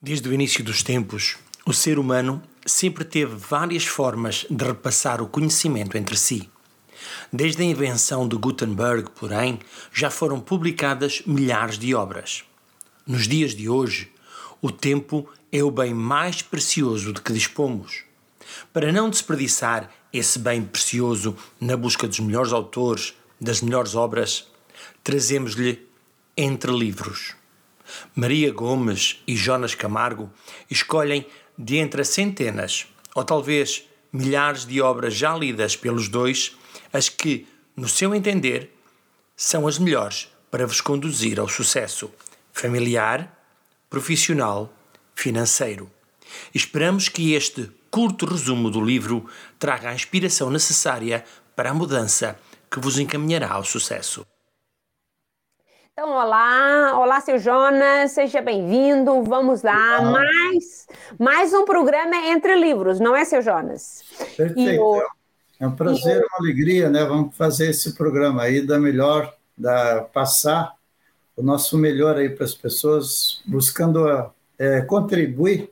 Desde o início dos tempos, o ser humano sempre teve várias formas de repassar o conhecimento entre si. Desde a invenção de Gutenberg, porém, já foram publicadas milhares de obras. Nos dias de hoje, o tempo é o bem mais precioso de que dispomos. Para não desperdiçar esse bem precioso na busca dos melhores autores, das melhores obras, trazemos-lhe Entre Livros. Maria Gomes e Jonas Camargo escolhem de entre centenas, ou talvez milhares de obras já lidas pelos dois, as que, no seu entender, são as melhores para vos conduzir ao sucesso familiar, profissional, financeiro. Esperamos que este curto resumo do livro traga a inspiração necessária para a mudança que vos encaminhará ao sucesso. Então, olá, olá, seu Jonas, seja bem-vindo. Vamos lá, olá. mais, mais um programa entre livros, não é, seu Jonas? Perfeito. O... É um prazer, uma alegria, né? Vamos fazer esse programa aí da melhor, da passar o nosso melhor aí para as pessoas, buscando é, contribuir,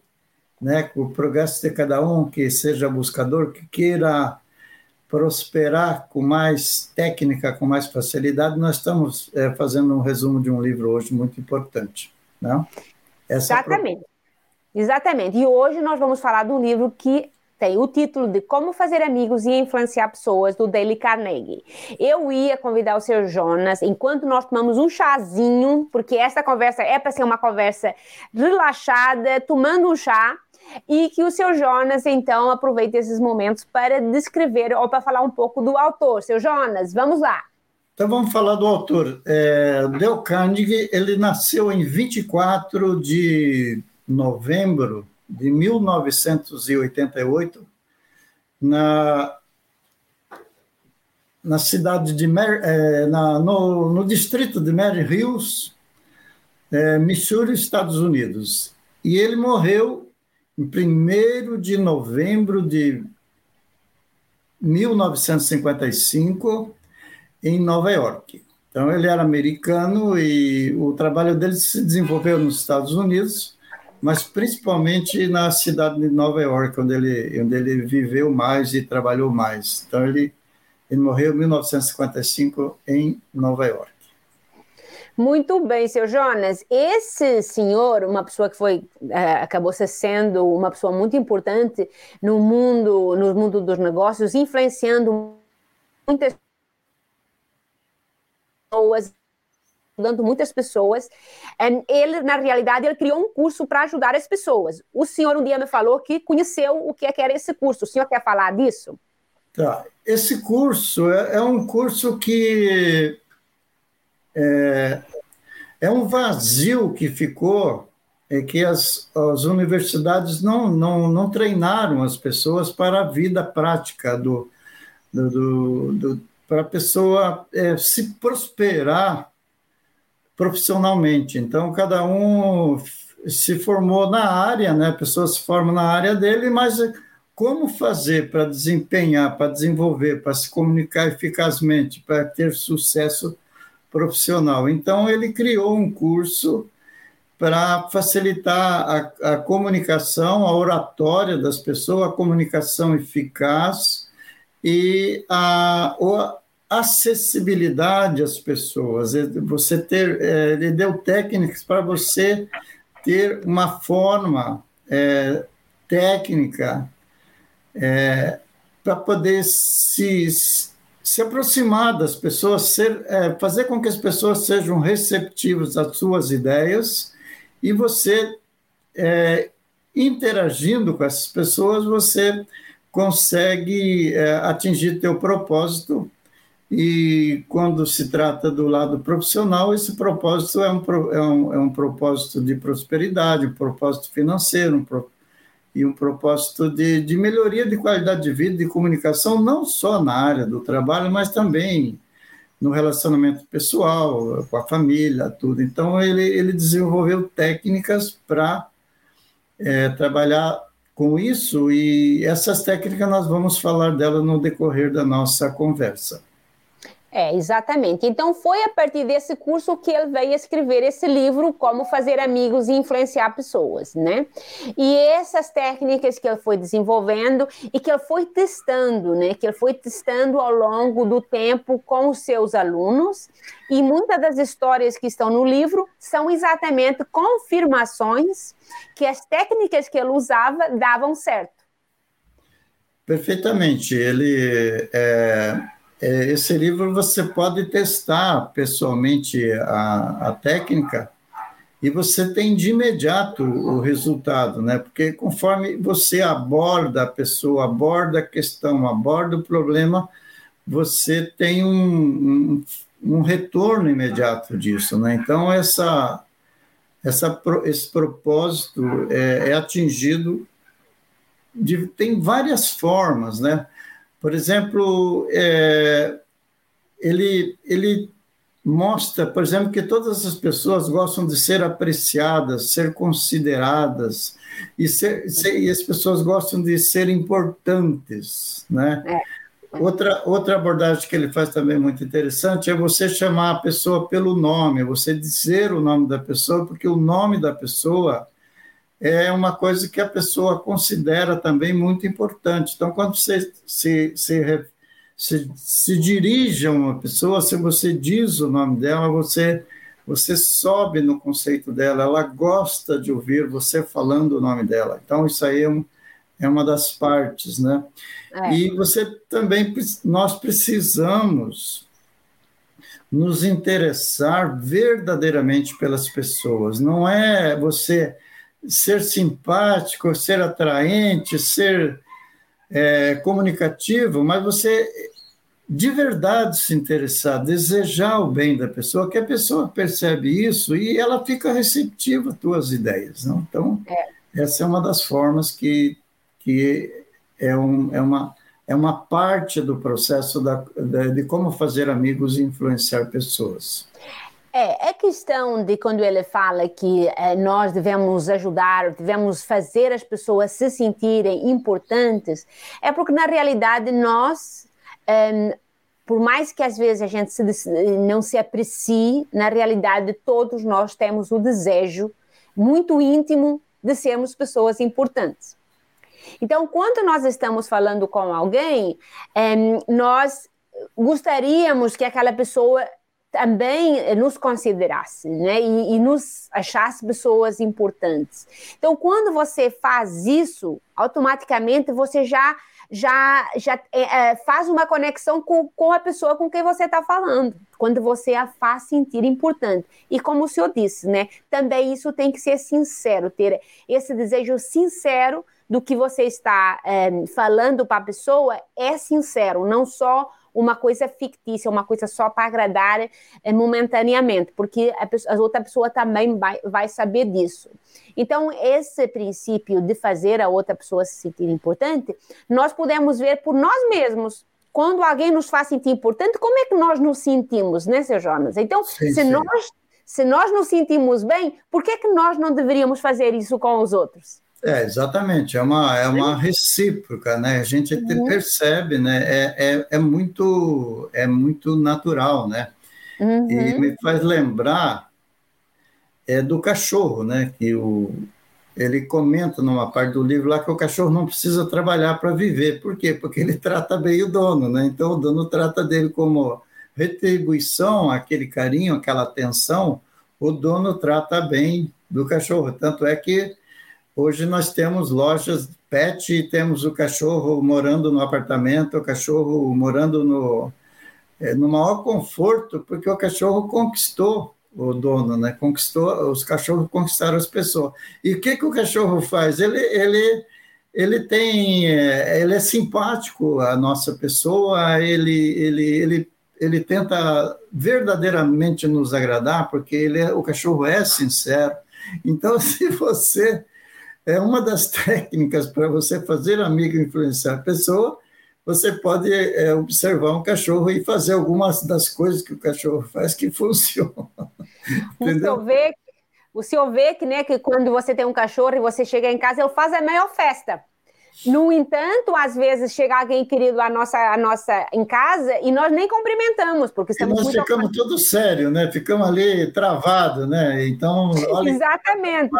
né, com o progresso de cada um, que seja buscador, que queira prosperar com mais técnica, com mais facilidade, nós estamos é, fazendo um resumo de um livro hoje muito importante. Não? Né? Essa Exatamente. Exatamente. E hoje nós vamos falar um livro que tem o título de Como Fazer Amigos e Influenciar Pessoas, do Dale Carnegie. Eu ia convidar o seu Jonas, enquanto nós tomamos um chazinho, porque essa conversa é para ser uma conversa relaxada, tomando um chá, e que o seu Jonas, então, aproveite esses momentos para descrever ou para falar um pouco do autor. Seu Jonas, vamos lá. Então vamos falar do autor. É, Dale Carnegie, ele nasceu em 24 de novembro de 1988 na, na cidade de Mary, é, na, no, no distrito de Mary Hills, é, Missouri, Estados Unidos. E ele morreu em 1 de novembro de 1955, em Nova York. Então, ele era americano e o trabalho dele se desenvolveu nos Estados Unidos, mas principalmente na cidade de Nova York, onde ele, onde ele viveu mais e trabalhou mais. Então, ele, ele morreu em 1955 em Nova York. Muito bem, seu Jonas. Esse senhor, uma pessoa que foi, é, acabou sendo uma pessoa muito importante no mundo, no mundo dos negócios, influenciando muitas pessoas, ajudando muitas pessoas. Ele, na realidade, ele criou um curso para ajudar as pessoas. O senhor um dia me falou que conheceu o que era esse curso. O senhor quer falar disso? Tá. Esse curso é, é um curso que é, é um vazio que ficou, é que as, as universidades não, não, não treinaram as pessoas para a vida prática do, do, do, do para a pessoa é, se prosperar profissionalmente. Então, cada um se formou na área, né? a pessoa se forma na área dele, mas como fazer para desempenhar, para desenvolver, para se comunicar eficazmente, para ter sucesso profissional. Então, ele criou um curso para facilitar a, a, comunicação, a oratória das pessoas, a comunicação eficaz e a, a acessibilidade às pessoas. Você ter, é, ele deu técnicas para você ter uma forma é, técnica é, para poder se se aproximar das pessoas, ser, é, fazer com que as pessoas sejam receptivas às suas ideias e você, é, interagindo com essas pessoas, você consegue é, atingir teu propósito. E quando se trata do lado profissional, esse propósito é um, é um, é um propósito de prosperidade, um propósito financeiro, um propósito e um propósito de, de melhoria de qualidade de vida, de comunicação, não só na área do trabalho, mas também no relacionamento pessoal, com a família, tudo. Então, ele, ele desenvolveu técnicas para é, trabalhar com isso, e essas técnicas nós vamos falar dela no decorrer da nossa conversa. É, exatamente. Então foi a partir desse curso que ele veio escrever esse livro, Como Fazer Amigos e Influenciar Pessoas, né? E essas técnicas que ele foi desenvolvendo e que ele foi testando, né? Que ele foi testando ao longo do tempo com os seus alunos. E muitas das histórias que estão no livro são exatamente confirmações que as técnicas que ele usava davam certo. Perfeitamente. Ele é esse livro você pode testar pessoalmente a, a técnica e você tem de imediato o resultado, né? Porque conforme você aborda a pessoa, aborda a questão, aborda o problema, você tem um, um, um retorno imediato disso, né? Então, essa, essa, esse propósito é, é atingido de, tem várias formas, né? Por exemplo, é, ele, ele mostra, por exemplo, que todas as pessoas gostam de ser apreciadas, ser consideradas, e, ser, ser, e as pessoas gostam de ser importantes, né? É. Outra, outra abordagem que ele faz também muito interessante é você chamar a pessoa pelo nome, você dizer o nome da pessoa, porque o nome da pessoa é uma coisa que a pessoa considera também muito importante. Então, quando você se, se, se, se dirige a uma pessoa, se você diz o nome dela, você, você sobe no conceito dela, ela gosta de ouvir você falando o nome dela. Então, isso aí é, um, é uma das partes, né? É. E você também, nós precisamos nos interessar verdadeiramente pelas pessoas. Não é você ser simpático, ser atraente, ser é, comunicativo, mas você de verdade se interessar, desejar o bem da pessoa, que a pessoa percebe isso e ela fica receptiva às tuas ideias. Não? Então, é. essa é uma das formas que, que é, um, é, uma, é uma parte do processo da, de como fazer amigos e influenciar pessoas. É, é questão de quando ele fala que é, nós devemos ajudar, devemos fazer as pessoas se sentirem importantes, é porque na realidade nós, é, por mais que às vezes a gente se, não se aprecie, na realidade todos nós temos o desejo muito íntimo de sermos pessoas importantes. Então, quando nós estamos falando com alguém, é, nós gostaríamos que aquela pessoa também nos considerasse né? e, e, nos achasse pessoas importantes. Então, quando você faz isso, automaticamente você já já, já é, faz uma conexão com, com a pessoa com quem você está falando, quando você a faz sentir importante. E como o senhor disse, né? Também isso tem que ser sincero, ter esse desejo sincero do que você está é, falando para a pessoa é sincero, não só uma coisa fictícia, uma coisa só para agradar é, momentaneamente, porque a, a, outra pessoa também vai, vai saber disso. Então, esse princípio de fazer a outra pessoa se sentir importante, nós podemos ver por nós mesmos. Quando alguém nos faz sentir importante, como é que nós nos sentimos, né, seu Jonas? Então, sim, se, sim. Nós, se nós nos sentimos bem, por que, é que nós não deveríamos fazer isso com os outros? É, exatamente, é uma, é uma recíproca, né? A gente uhum. percebe, né? É, é, é, muito, é muito natural, né? Uhum. E me faz lembrar é, do cachorro, né? Que o, ele comenta numa parte do livro lá que o cachorro não precisa trabalhar para viver. Por quê? Porque ele trata bem o dono, né? Então o dono trata dele como retribuição, aquele carinho, aquela atenção, o dono trata bem do cachorro. Tanto é que Hoje nós temos lojas pet e temos o cachorro morando no apartamento, o cachorro morando no, é, no maior conforto, porque o cachorro conquistou o dono, né? Conquistou, os cachorros conquistaram as pessoas. E o que, que o cachorro faz? Ele, ele, ele tem, é, ele é simpático à nossa pessoa, ele, ele, ele, ele tenta verdadeiramente nos agradar, porque ele é, o cachorro é sincero. Então, se você é uma das técnicas para você fazer amigo e influenciar a pessoa. Você pode é, observar um cachorro e fazer algumas das coisas que o cachorro faz que funcionam. O senhor vê, o senhor vê que, né, que quando você tem um cachorro e você chega em casa, ele faz a maior festa. No entanto, às vezes chega alguém querido a nossa, a nossa em casa e nós nem cumprimentamos, porque estamos e nós ficamos todo sério, né? Ficamos ali travado, né? Então, olha... Exatamente.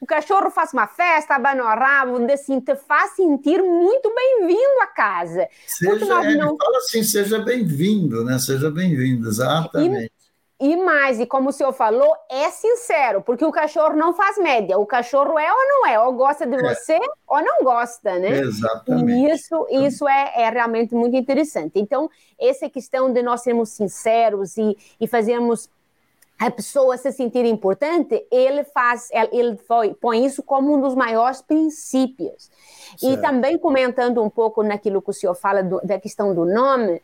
O cachorro faz uma festa, abana o rabo, assim, te faz sentir muito bem-vindo à casa. Seja, nós não... fala assim, seja bem-vindo, né? Seja bem-vindo, exatamente. E mais, e como o senhor falou, é sincero, porque o cachorro não faz média. O cachorro é ou não é, ou gosta de é. você ou não gosta, né? Exatamente. E isso, isso é, é realmente muito interessante. Então, essa questão de nós sermos sinceros e, e fazermos a pessoa se sentir importante, ele faz, ele põe isso como um dos maiores princípios. Certo. E também comentando um pouco naquilo que o senhor fala do, da questão do nome,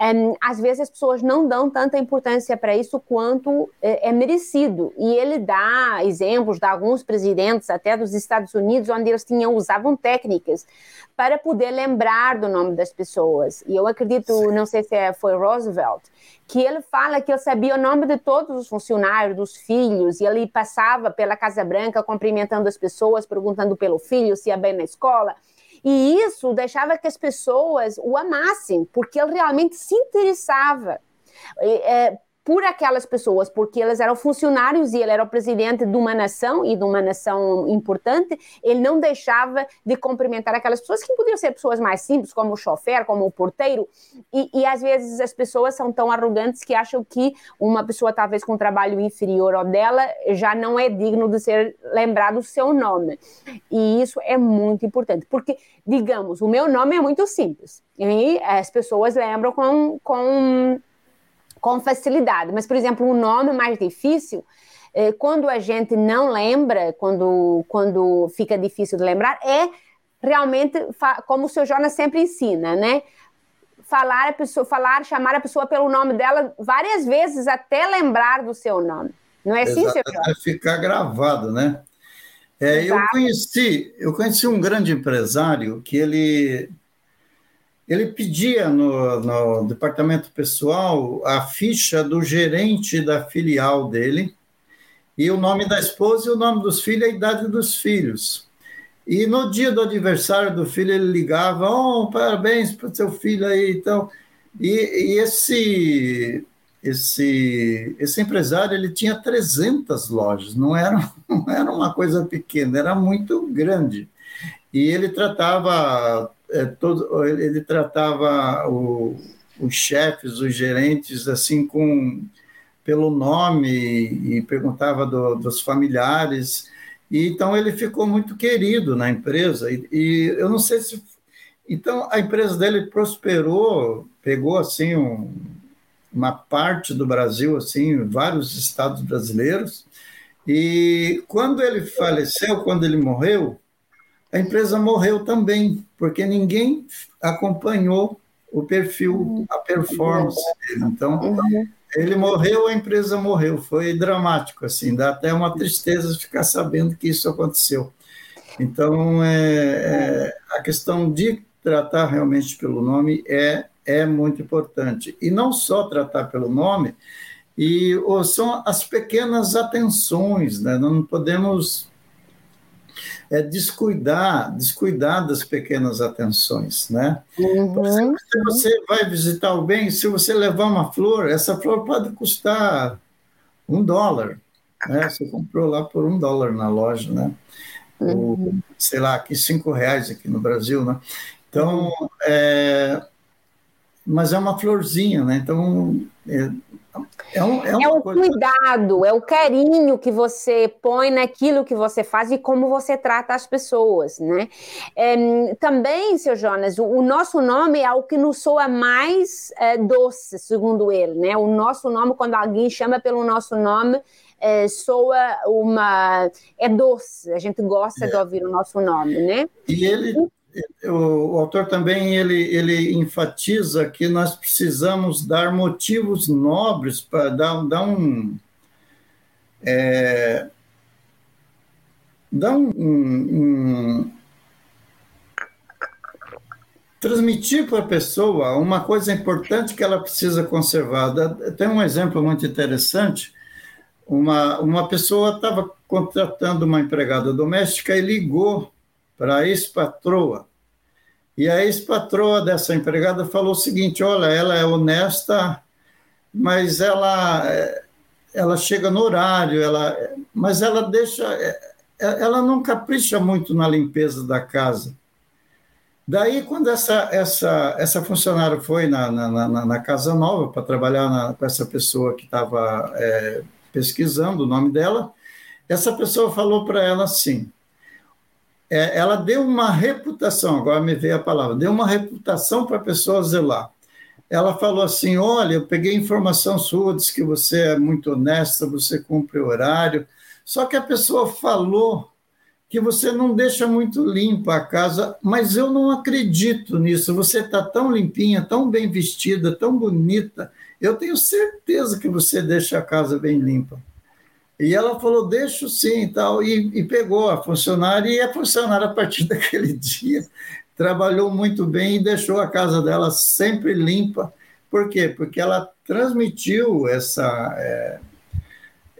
um, às vezes as pessoas não dão tanta importância para isso quanto é, é, merecido. E ele dá exemplos de alguns presidentes, até dos Estados Unidos, onde eles tinham usavam técnicas para poder lembrar do nome das pessoas. E eu acredito, não sei se é, foi Roosevelt, que ele fala que ele sabia o nome de todos os funcionários, dos filhos, e ele passava pela Casa Branca cumprimentando as pessoas, perguntando pelo filho se ia bem na escola. E isso deixava que as pessoas o amassem, porque ele realmente se interessava. É, por aquelas pessoas, porque elas eram funcionários e ele era o presidente de uma nação e de uma nação importante, ele não deixava de cumprimentar aquelas pessoas que podiam ser pessoas mais simples, como o chofer, como o porteiro, e, e às vezes as pessoas são tão arrogantes que acham que uma pessoa talvez com um trabalho inferior ao dela já não é digno de ser lembrado o seu nome. E isso é muito importante, porque, digamos, o meu nome é muito simples, e as pessoas lembram com, com com facilidade. Mas, por exemplo, um nome mais difícil, eh, quando a gente não lembra, quando, quando fica difícil de lembrar, é realmente, como o seu Jonas sempre ensina, né? Falar a pessoa, falar, chamar a pessoa pelo nome dela várias vezes até lembrar do seu nome. Não é assim, seu Jonas? É ficar gravado, né? É, eu conheci, eu conheci um grande empresário que ele ele pedia no, no, departamento pessoal a ficha do gerente da filial dele, e o nome da esposa e o nome dos filhos a idade dos filhos. E no dia do aniversário do filho, ele ligava: Oh, parabéns para o seu filho aí. Então, e, e esse, esse, esse empresário ele tinha 300 lojas, não era, não era uma coisa pequena, era muito grande. E ele tratava é, todo, ele tratava o, os chefes, os gerentes, assim, com pelo nome e perguntava do, dos familiares. E, então, ele ficou muito querido na empresa. E, e, eu não sei se... Então, a empresa dele prosperou, pegou, assim, um, uma parte do Brasil, assim, vários estados brasileiros. E quando ele faleceu, quando ele morreu, a empresa morreu também, porque ninguém acompanhou o perfil, a performance dele. Então, ele morreu, a empresa morreu. Foi dramático, assim, dá até uma tristeza ficar sabendo que isso aconteceu. Então, é, é, a questão de tratar realmente pelo nome é, é muito importante. E não só tratar pelo nome, e ou, são as pequenas atenções, né? não podemos é descuidar, descuidar das pequenas atenções, né? Uhum. Se você vai visitar alguém, se você levar uma flor, essa flor pode custar um dólar, né? Você comprou lá por um dólar na loja, né? Uhum. Ou, sei lá, aqui cinco reais aqui no Brasil, né? Então, é, mas é uma florzinha, né? Então, é, é, um, é, é o coisa... cuidado, é o carinho que você põe naquilo que você faz e como você trata as pessoas, né? É, também, seu Jonas, o, o, nosso nome é o que nos soa mais é, doce, segundo ele, né? O nosso nome, quando alguém chama pelo nosso nome, é, soa uma. é doce, a gente gosta de é. ouvir o nosso nome, né? E ele o, autor também ele, ele enfatiza que nós precisamos dar motivos nobres para dar, dar um é, dar um, um, um transmitir para a pessoa uma coisa importante que ela precisa conservar. Tem um exemplo muito interessante. Uma, uma pessoa estava contratando uma empregada doméstica e ligou para a ex-patroa. E a ex-patroa dessa empregada falou o seguinte: olha, ela é honesta, mas ela, ela chega no horário, ela, mas ela deixa. Ela não capricha muito na limpeza da casa. Daí, quando essa, essa, essa funcionária foi na, na, na, na Casa Nova para trabalhar na, com essa pessoa que estava é, pesquisando o nome dela, essa pessoa falou para ela assim: é, ela deu uma reputação, agora me veio a palavra, deu uma reputação para a pessoa zelar. Ela falou assim: Olha, eu peguei informação sua, disse que você é muito honesta, você cumpre o horário. Só que a pessoa falou que você não deixa muito limpa a casa, mas eu não acredito nisso. Você está tão limpinha, tão bem vestida, tão bonita. Eu tenho certeza que você deixa a casa bem limpa. E ela falou, deixo sim e tal, e, e pegou a funcionária, e a funcionária, a partir daquele dia, trabalhou muito bem e deixou a casa dela sempre limpa. Por quê? Porque ela transmitiu essa, é,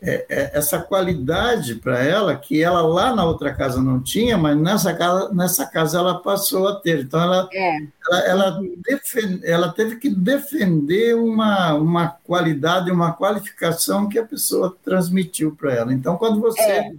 é, é, essa qualidade para ela que ela lá na outra casa não tinha, mas nessa casa, nessa casa ela passou a ter. Então ela, é. ela, ela, defend, ela, teve que defender uma, uma qualidade, uma qualificação que a pessoa transmitiu para ela. Então, quando você é.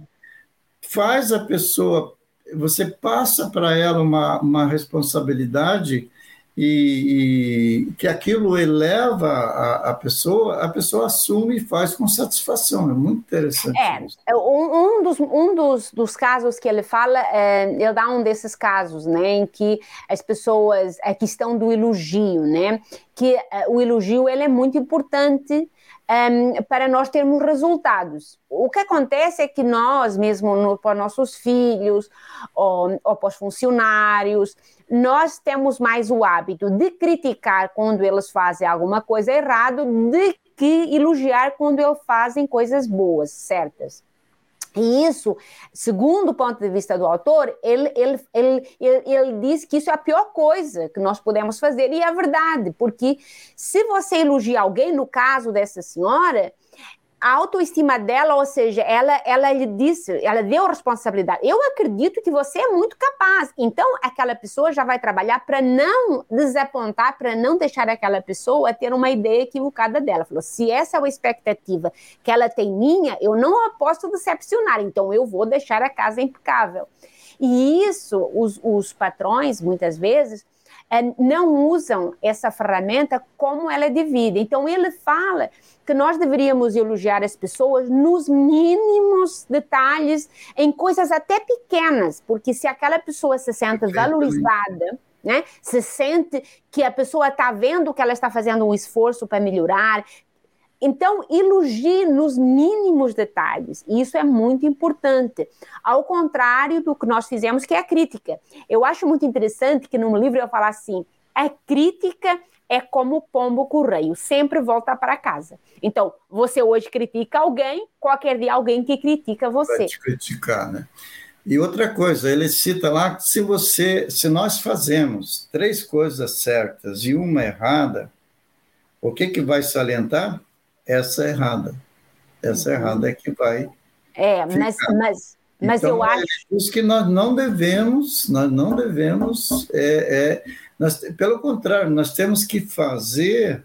faz a pessoa, você passa para ela uma, uma responsabilidade e, e, que aquilo eleva a, a, pessoa, a pessoa assume e faz com satisfação. É muito interessante. É, é um, um, dos, um dos, dos casos que ele fala, é, ele dá um desses casos, né, em que as pessoas, a questão do elogio, né, que é, o elogio ele é muito importante um, para nós termos resultados. O que acontece é que nós, mesmo no, para nossos filhos ou, ou para os funcionários, nós temos mais o hábito de criticar quando eles fazem alguma coisa errada, de que elogiar quando eles fazem coisas boas, certas. E isso, segundo o ponto de vista do autor, ele, ele, ele, ele diz que isso é a pior coisa que nós podemos fazer, e é verdade, porque se você elogia alguém, no caso dessa senhora, a autoestima dela, ou seja, ela, ela lhe disse, ela deu responsabilidade. Eu acredito que você é muito capaz. Então, aquela pessoa já vai trabalhar para não desapontar, para não deixar aquela pessoa ter uma ideia equivocada dela. Falou: se essa é a expectativa que ela tem minha, eu não posso decepcionar. Então, eu vou deixar a casa impecável. E isso, os, os patrões, muitas vezes, não usam essa ferramenta como ela é devida. Então, ele fala que nós deveríamos elogiar as pessoas nos mínimos detalhes, em coisas até pequenas, porque se aquela pessoa se sente valorizada, né, se sente que a pessoa está vendo que ela está fazendo um esforço para melhorar, então, elogie nos mínimos detalhes. E isso é muito importante. Ao contrário do que nós fizemos, que é a crítica. Eu acho muito interessante que no livro eu falo assim: a crítica é como o pombo correio, sempre volta para casa. Então, você hoje critica alguém, qualquer dia alguém que critica você. Vai te criticar, né? E outra coisa, ele cita lá que se você, se nós fazemos três coisas certas e uma errada, o que que vai salientar? Essa é errada. Essa é errada é que vai. É, mas, mas, mas então, eu é acho. É isso que nós não devemos, nós não devemos. É, é, nós, pelo contrário, nós temos que fazer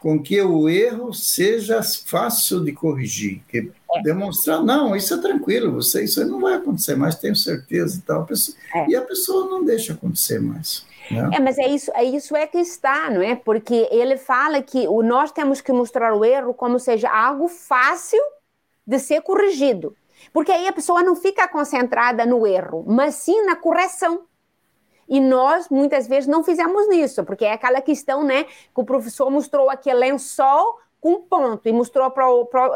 com que o erro seja fácil de corrigir, que é. demonstrar, não, isso é tranquilo, você, isso não vai acontecer mais, tenho certeza e tal. A pessoa, é. E a pessoa não deixa acontecer mais. Né? É, mas é isso, é isso é que está, não é? Porque ele fala que o, nós temos que mostrar o erro como seja algo fácil de ser corrigido. Porque aí a pessoa não fica concentrada no erro, mas sim na correção. E nós, muitas vezes, não fizemos isso, porque é aquela questão, né, que o professor mostrou aqui lençol com ponto e mostrou para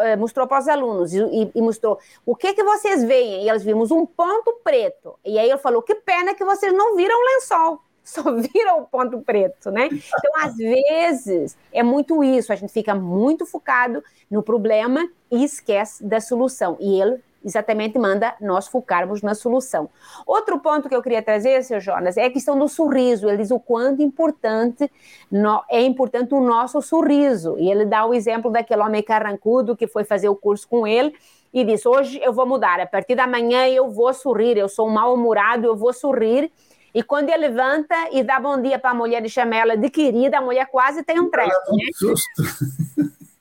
eh, mostrou os alunos e, e, e, mostrou o que que vocês veem e eles vimos um ponto preto e aí ele falou que pena que vocês não viram lençol só vira o ponto preto, né? Então, às vezes, é muito isso, a gente fica muito focado no problema e esquece da solução. E ele exatamente manda nós focarmos na solução. Outro ponto que eu queria trazer, seu Jonas, é a questão do sorriso. Ele diz o quanto importante no, é importante o nosso sorriso. E ele dá o exemplo daquele homem carrancudo que foi fazer o curso com ele e diz: Hoje eu vou mudar, a partir da manhã eu vou sorrir, eu sou mal-humorado, eu vou sorrir. E quando ele levanta e dá bom dia para a mulher e chama ela de querida, a mulher quase tem um treco. Né? Susto.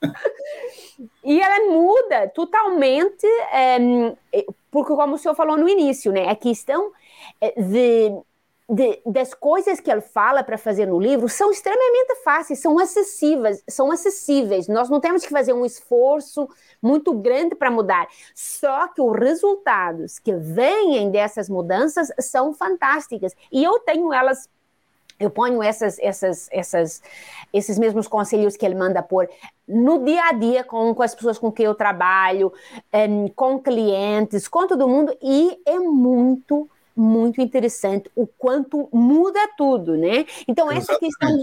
e ela muda totalmente, é, porque como o senhor falou no início, né, a questão eh, de de, das coisas que ele fala para fazer no livro são extremamente fáceis, são acessíveis, são acessíveis. Nós não temos que fazer um esforço muito grande para mudar. Só que os resultados que vêm dessas mudanças são fantásticas. E eu tenho elas eu ponho essas, essas, essas, esses mesmos conselhos que ele manda pôr no dia a dia com, com as pessoas com quem eu trabalho, com clientes, com todo mundo, e é muito muito interessante o quanto muda tudo, né? Então, essa questão,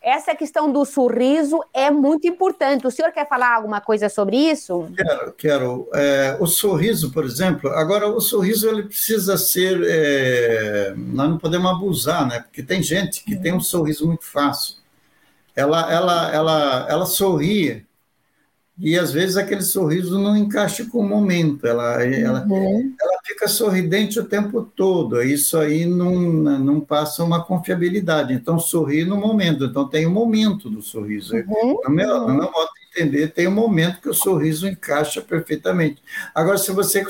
essa questão do sorriso é muito importante. O senhor quer falar alguma coisa sobre isso? Quero, quero. É, o sorriso, por exemplo, agora o sorriso ele precisa ser. É, nós não podemos abusar, né? Porque tem gente que tem um sorriso muito fácil. Ela, ela, ela, ela sorri e às vezes aquele sorriso não encaixa com o momento, ela, ela, uhum. ela fica sorridente o tempo todo, isso aí não, não passa uma confiabilidade, então sorri no momento, então tem o um momento do sorriso. Uhum. No, meu, no meu modo de entender, tem um momento que o sorriso encaixa perfeitamente. Agora, se você,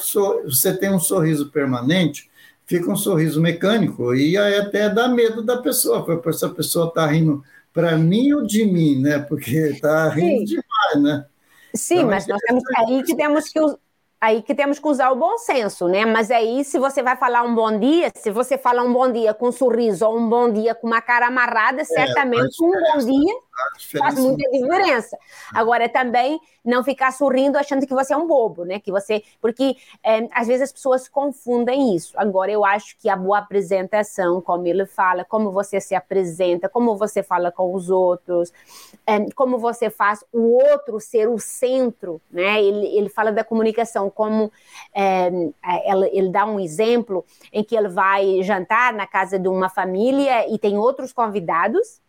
você tem um sorriso permanente, fica um sorriso mecânico, e aí até dá medo da pessoa, porque essa pessoa está rindo para mim ou de mim, né? Porque está rindo Sim. demais, né? Sim, mas nós temos aí que temos que aí que temos que usar o bom senso, né? Mas aí, se você vai falar um bom dia, se você fala um bom dia com um sorriso ou um bom dia com uma cara amarrada, é, certamente um bom dia faz muita diferença. Agora, também não ficar sorrindo achando que você é um bobo, né? Que você, porque é, às vezes as pessoas confundem isso. Agora, eu acho que a boa apresentação, como ele fala, como você se apresenta, como você fala com os outros, é, como você faz o outro ser o centro, né? Ele, ele fala da comunicação como é, ele, ele dá um exemplo em que ele vai jantar na casa de uma família e tem outros convidados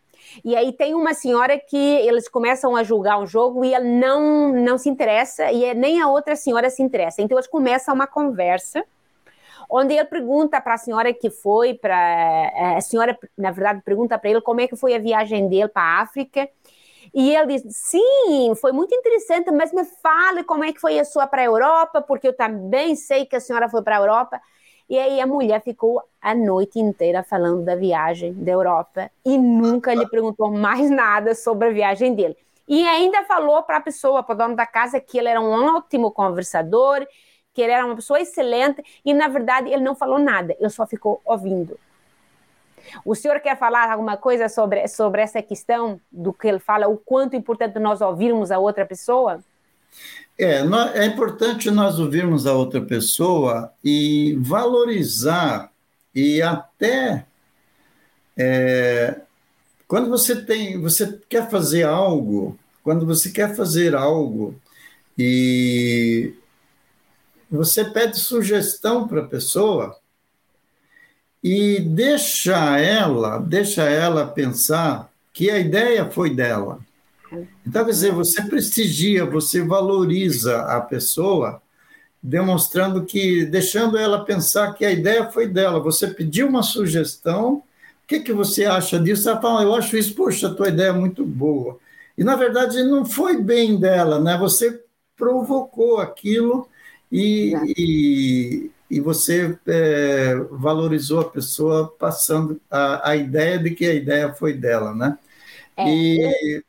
e aí tem uma senhora que eles começam a julgar um jogo e ela não, não se interessa, e nem a outra senhora se interessa. Então eles começam uma conversa onde ele pergunta para a senhora que foi para eh, a senhora na verdade pergunta para ele como é que foi a viagem dele para a África e ele diz sim foi muito interessante mas me fale como é que foi a sua para a Europa porque eu também sei que a senhora foi para a Europa e aí a mulher ficou a noite inteira falando da viagem da Europa e nunca lhe perguntou mais nada sobre a viagem dele. E ainda falou para a pessoa, para o dono da casa, que ele era um ótimo conversador, que ele era uma pessoa excelente, e na verdade ele não falou nada, ele só ficou ouvindo. O senhor quer falar alguma coisa sobre, sobre essa questão do que ele fala, o quanto é importante nós ouvirmos a outra pessoa? É, é importante nós ouvirmos a outra pessoa e valorizar e até é, quando você tem, você quer fazer algo, quando você quer fazer algo e você pede sugestão para a pessoa e deixa ela, deixa ela pensar que a ideia foi dela. Então, quer dizer, você prestigia, você valoriza a pessoa, demonstrando que, deixando ela pensar que a ideia foi dela. Você pediu uma sugestão, o que, que você acha disso? Ela fala, eu acho isso, poxa, a tua ideia é muito boa. E, na verdade, não foi bem dela, né? Você provocou aquilo e, e, e você é, valorizou a pessoa passando a, a ideia de que a ideia foi dela, né? É, e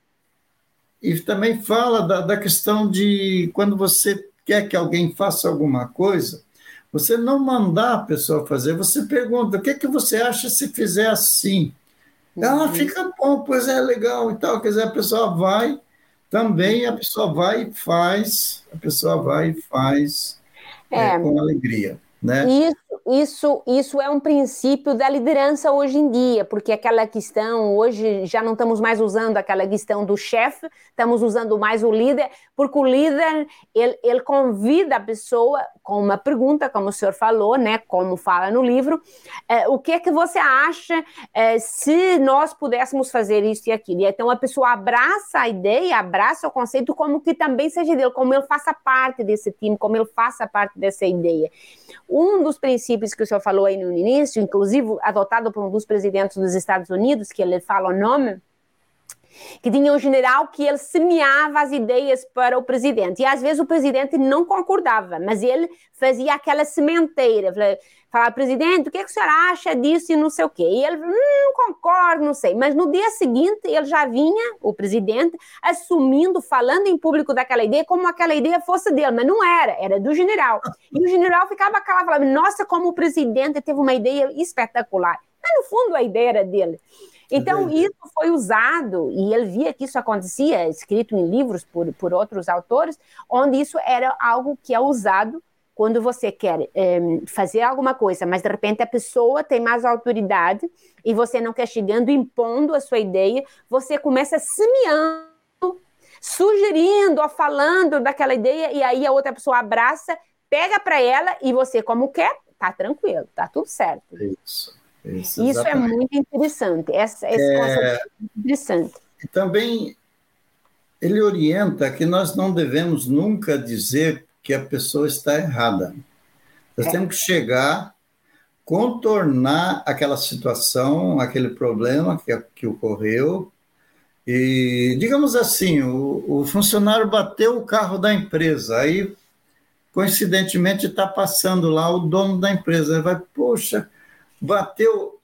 e também fala da, da questão de quando você quer que alguém faça alguma coisa, você não mandar a pessoa fazer, você pergunta: o que, é que você acha se fizer assim? Ela uhum. fica bom, pois é legal e tal. Quer dizer, a pessoa vai também, a pessoa vai e faz, a pessoa vai e faz é. É, com alegria. Né? Isso, isso, isso é um princípio da liderança hoje em dia, porque aquela questão, hoje já não estamos mais usando aquela questão do chefe, estamos usando mais o líder, porque o líder, ele, ele convida a pessoa com uma pergunta, como o senhor falou, né, como fala no livro, é, o que é que você acha é, se nós pudéssemos fazer isso e aquilo? E então a pessoa abraça a ideia, abraça o conceito como que também seja dele, como ele faça parte desse time, como ele faça parte dessa ideia. Um dos princípios que o senhor falou aí no início, inclusive adotado por um dos presidentes dos Estados Unidos, que ele fala o nome, que tinha um general que ele semeava as ideias para o presidente. E às vezes o presidente não concordava, mas ele fazia aquela sementeira. Falava, presidente, o que, é que o senhor acha disso e não sei o quê? E ele, hum, não concordo, não sei. Mas no dia seguinte ele já vinha, o presidente, assumindo, falando em público daquela ideia como aquela ideia fosse dele, mas não era, era do general. E o general ficava calado, falava, nossa, como o presidente teve uma ideia espetacular. Mas no fundo a ideia era dele. Então, isso foi usado, e ele via que isso acontecia, escrito em livros por, por outros autores, onde isso era algo que é usado quando você quer é, fazer alguma coisa, mas de repente a pessoa tem mais autoridade e você não quer chegando impondo a sua ideia, você começa semeando, sugerindo ou falando daquela ideia, e aí a outra pessoa abraça, pega para ela e você, como quer, tá tranquilo, tá tudo certo. Isso. Isso, Isso é muito interessante. Essa, esse é, conceito é interessante. Também ele orienta que nós não devemos nunca dizer que a pessoa está errada. Nós é. temos que chegar, contornar aquela situação, aquele problema que, que ocorreu. E, digamos assim, o, o funcionário bateu o carro da empresa, aí, coincidentemente, está passando lá o dono da empresa. Ele vai, poxa, bateu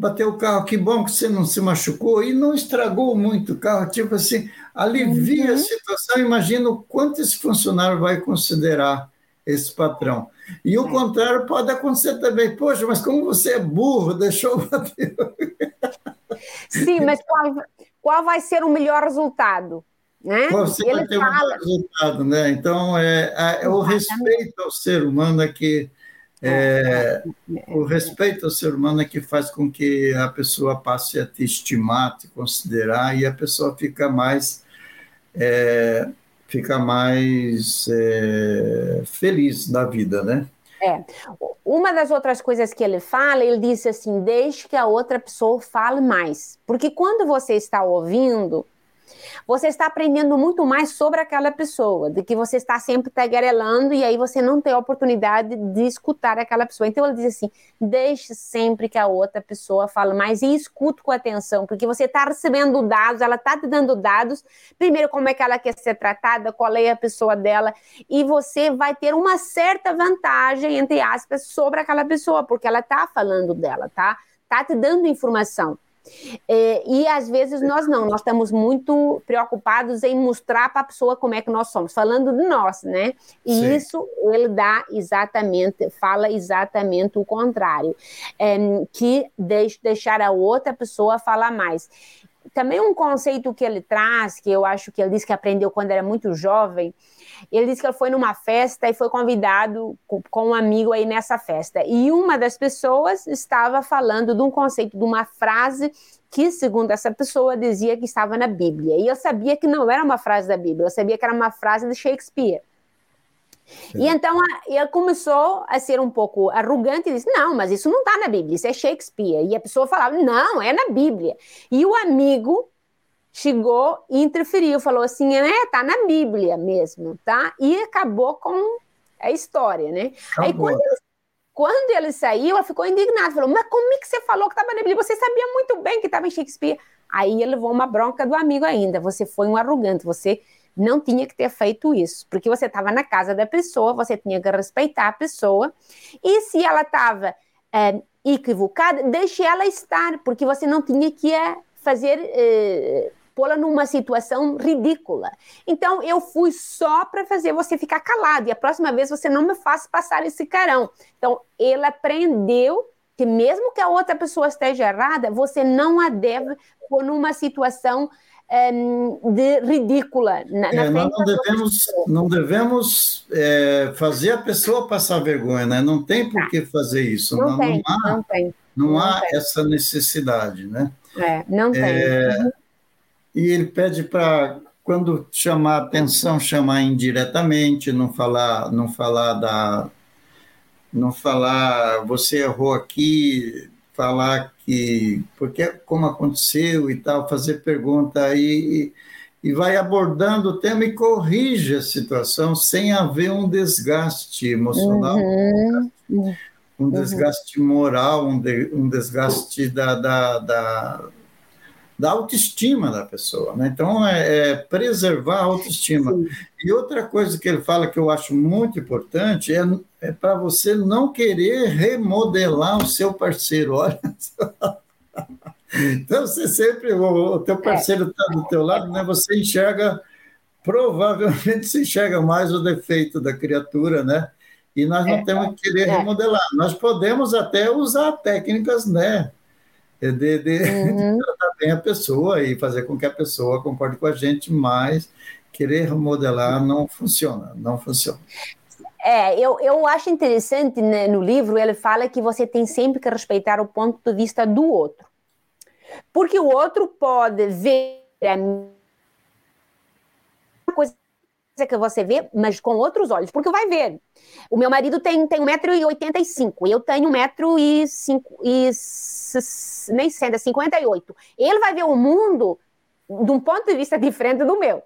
bateu o carro, que bom que você não se machucou e não estragou muito o carro, tipo assim, alivia uhum. a situação, imagina o quanto esse funcionário vai considerar esse patrão. E o contrário pode acontecer também, poxa, mas como você é burro, deixou bater. Sim, mas qual, qual vai ser o melhor resultado? Né? Qual vai ter fala... o melhor resultado, né? Então, é, é, é o respeito ao ser humano é que é, o respeito ao ser humano é que faz com que a pessoa passe a te estimar, te considerar, e a pessoa fica mais, é, fica mais é, feliz na vida, né? É. Uma das outras coisas que ele fala, ele disse assim: deixe que a outra pessoa fale mais. Porque quando você está ouvindo, você está aprendendo muito mais sobre aquela pessoa, de que você está sempre tagarelando e aí você não tem a oportunidade de escutar aquela pessoa. Então ele diz assim: deixe sempre que a outra pessoa fale mais e escute com atenção, porque você está recebendo dados, ela está te dando dados, primeiro como é que ela quer ser tratada, qual é a pessoa dela, e você vai ter uma certa vantagem, entre aspas, sobre aquela pessoa, porque ela está falando dela, tá? Tá te dando informação. É, e às vezes nós não, nós estamos muito preocupados em mostrar para a pessoa como é que nós somos, falando de nós, né? E Sim. isso ele dá exatamente, fala exatamente o contrário, é, que deixe, deixar a outra pessoa falar mais. Também um conceito que ele traz, que eu acho que ele disse que aprendeu quando era muito jovem, ele disse que ele foi numa festa e foi convidado com, com um amigo aí nessa festa. E uma das pessoas estava falando de um conceito, de uma frase que, segundo essa pessoa, dizia que estava na Bíblia. E eu sabia que não era uma frase da Bíblia, eu sabia que era uma frase de Shakespeare. E então ele começou a ser um pouco arrogante e disse: Não, mas isso não está na Bíblia, isso é Shakespeare. E a pessoa falava: Não, é na Bíblia. E o amigo chegou e interferiu, falou assim, né, tá na Bíblia mesmo, tá? E acabou com a história, né? Acabou. Aí quando ele, quando ele saiu, ela ficou indignada, falou, mas como é que você falou que estava na Bíblia? Você sabia muito bem que estava em Shakespeare. Aí ele levou uma bronca do amigo ainda, você foi um arrogante, você não tinha que ter feito isso, porque você estava na casa da pessoa, você tinha que respeitar a pessoa, e se ela estava é, equivocada, deixe ela estar, porque você não tinha que é, fazer... É, pô-la numa situação ridícula. Então eu fui só para fazer você ficar calado e a próxima vez você não me faça passar esse carão. Então ele aprendeu que mesmo que a outra pessoa esteja errada, você não a deve pôr numa situação um, de ridícula na, é, nós não devemos, não devemos é, fazer a pessoa passar vergonha, né? Não tem por que fazer isso. Não, não tem, não há, não, tem, não, há tem. essa necessidade, né? É, não tem. É, e ele pede para quando chamar atenção, chamar indiretamente, não falar, não falar da, não falar você errou aqui, falar que porque como aconteceu e tal, fazer pergunta e, e vai abordando o tema e corrige a situação sem haver um desgaste emocional, uhum. um desgaste moral, um, de, um desgaste da, da, da da autoestima da pessoa. Né? Então, é, é, preservar a autoestima. Sim. E outra coisa que ele fala que eu acho muito importante é, é para você não querer remodelar o seu parceiro. Olha só. Então, você sempre, o, o teu parceiro está do teu lado, né? você enxerga, provavelmente se enxerga mais o defeito da criatura, né? E nós não é, temos que querer é. remodelar. Nós podemos até usar técnicas, né? De, de, uhum. de tratar bem a pessoa e fazer com que a pessoa concorde com a gente, mas querer modelar não funciona, não funciona. É, eu, eu acho interessante né, no livro, ele fala que você tem sempre que respeitar o ponto de vista do outro. Porque o outro pode ver a que você vê, mas com outros olhos, porque vai ver. O meu marido tem, tem 1,85m, eu tenho 1,5m nem sendo 58. Ele vai ver o mundo de um ponto de vista diferente do meu.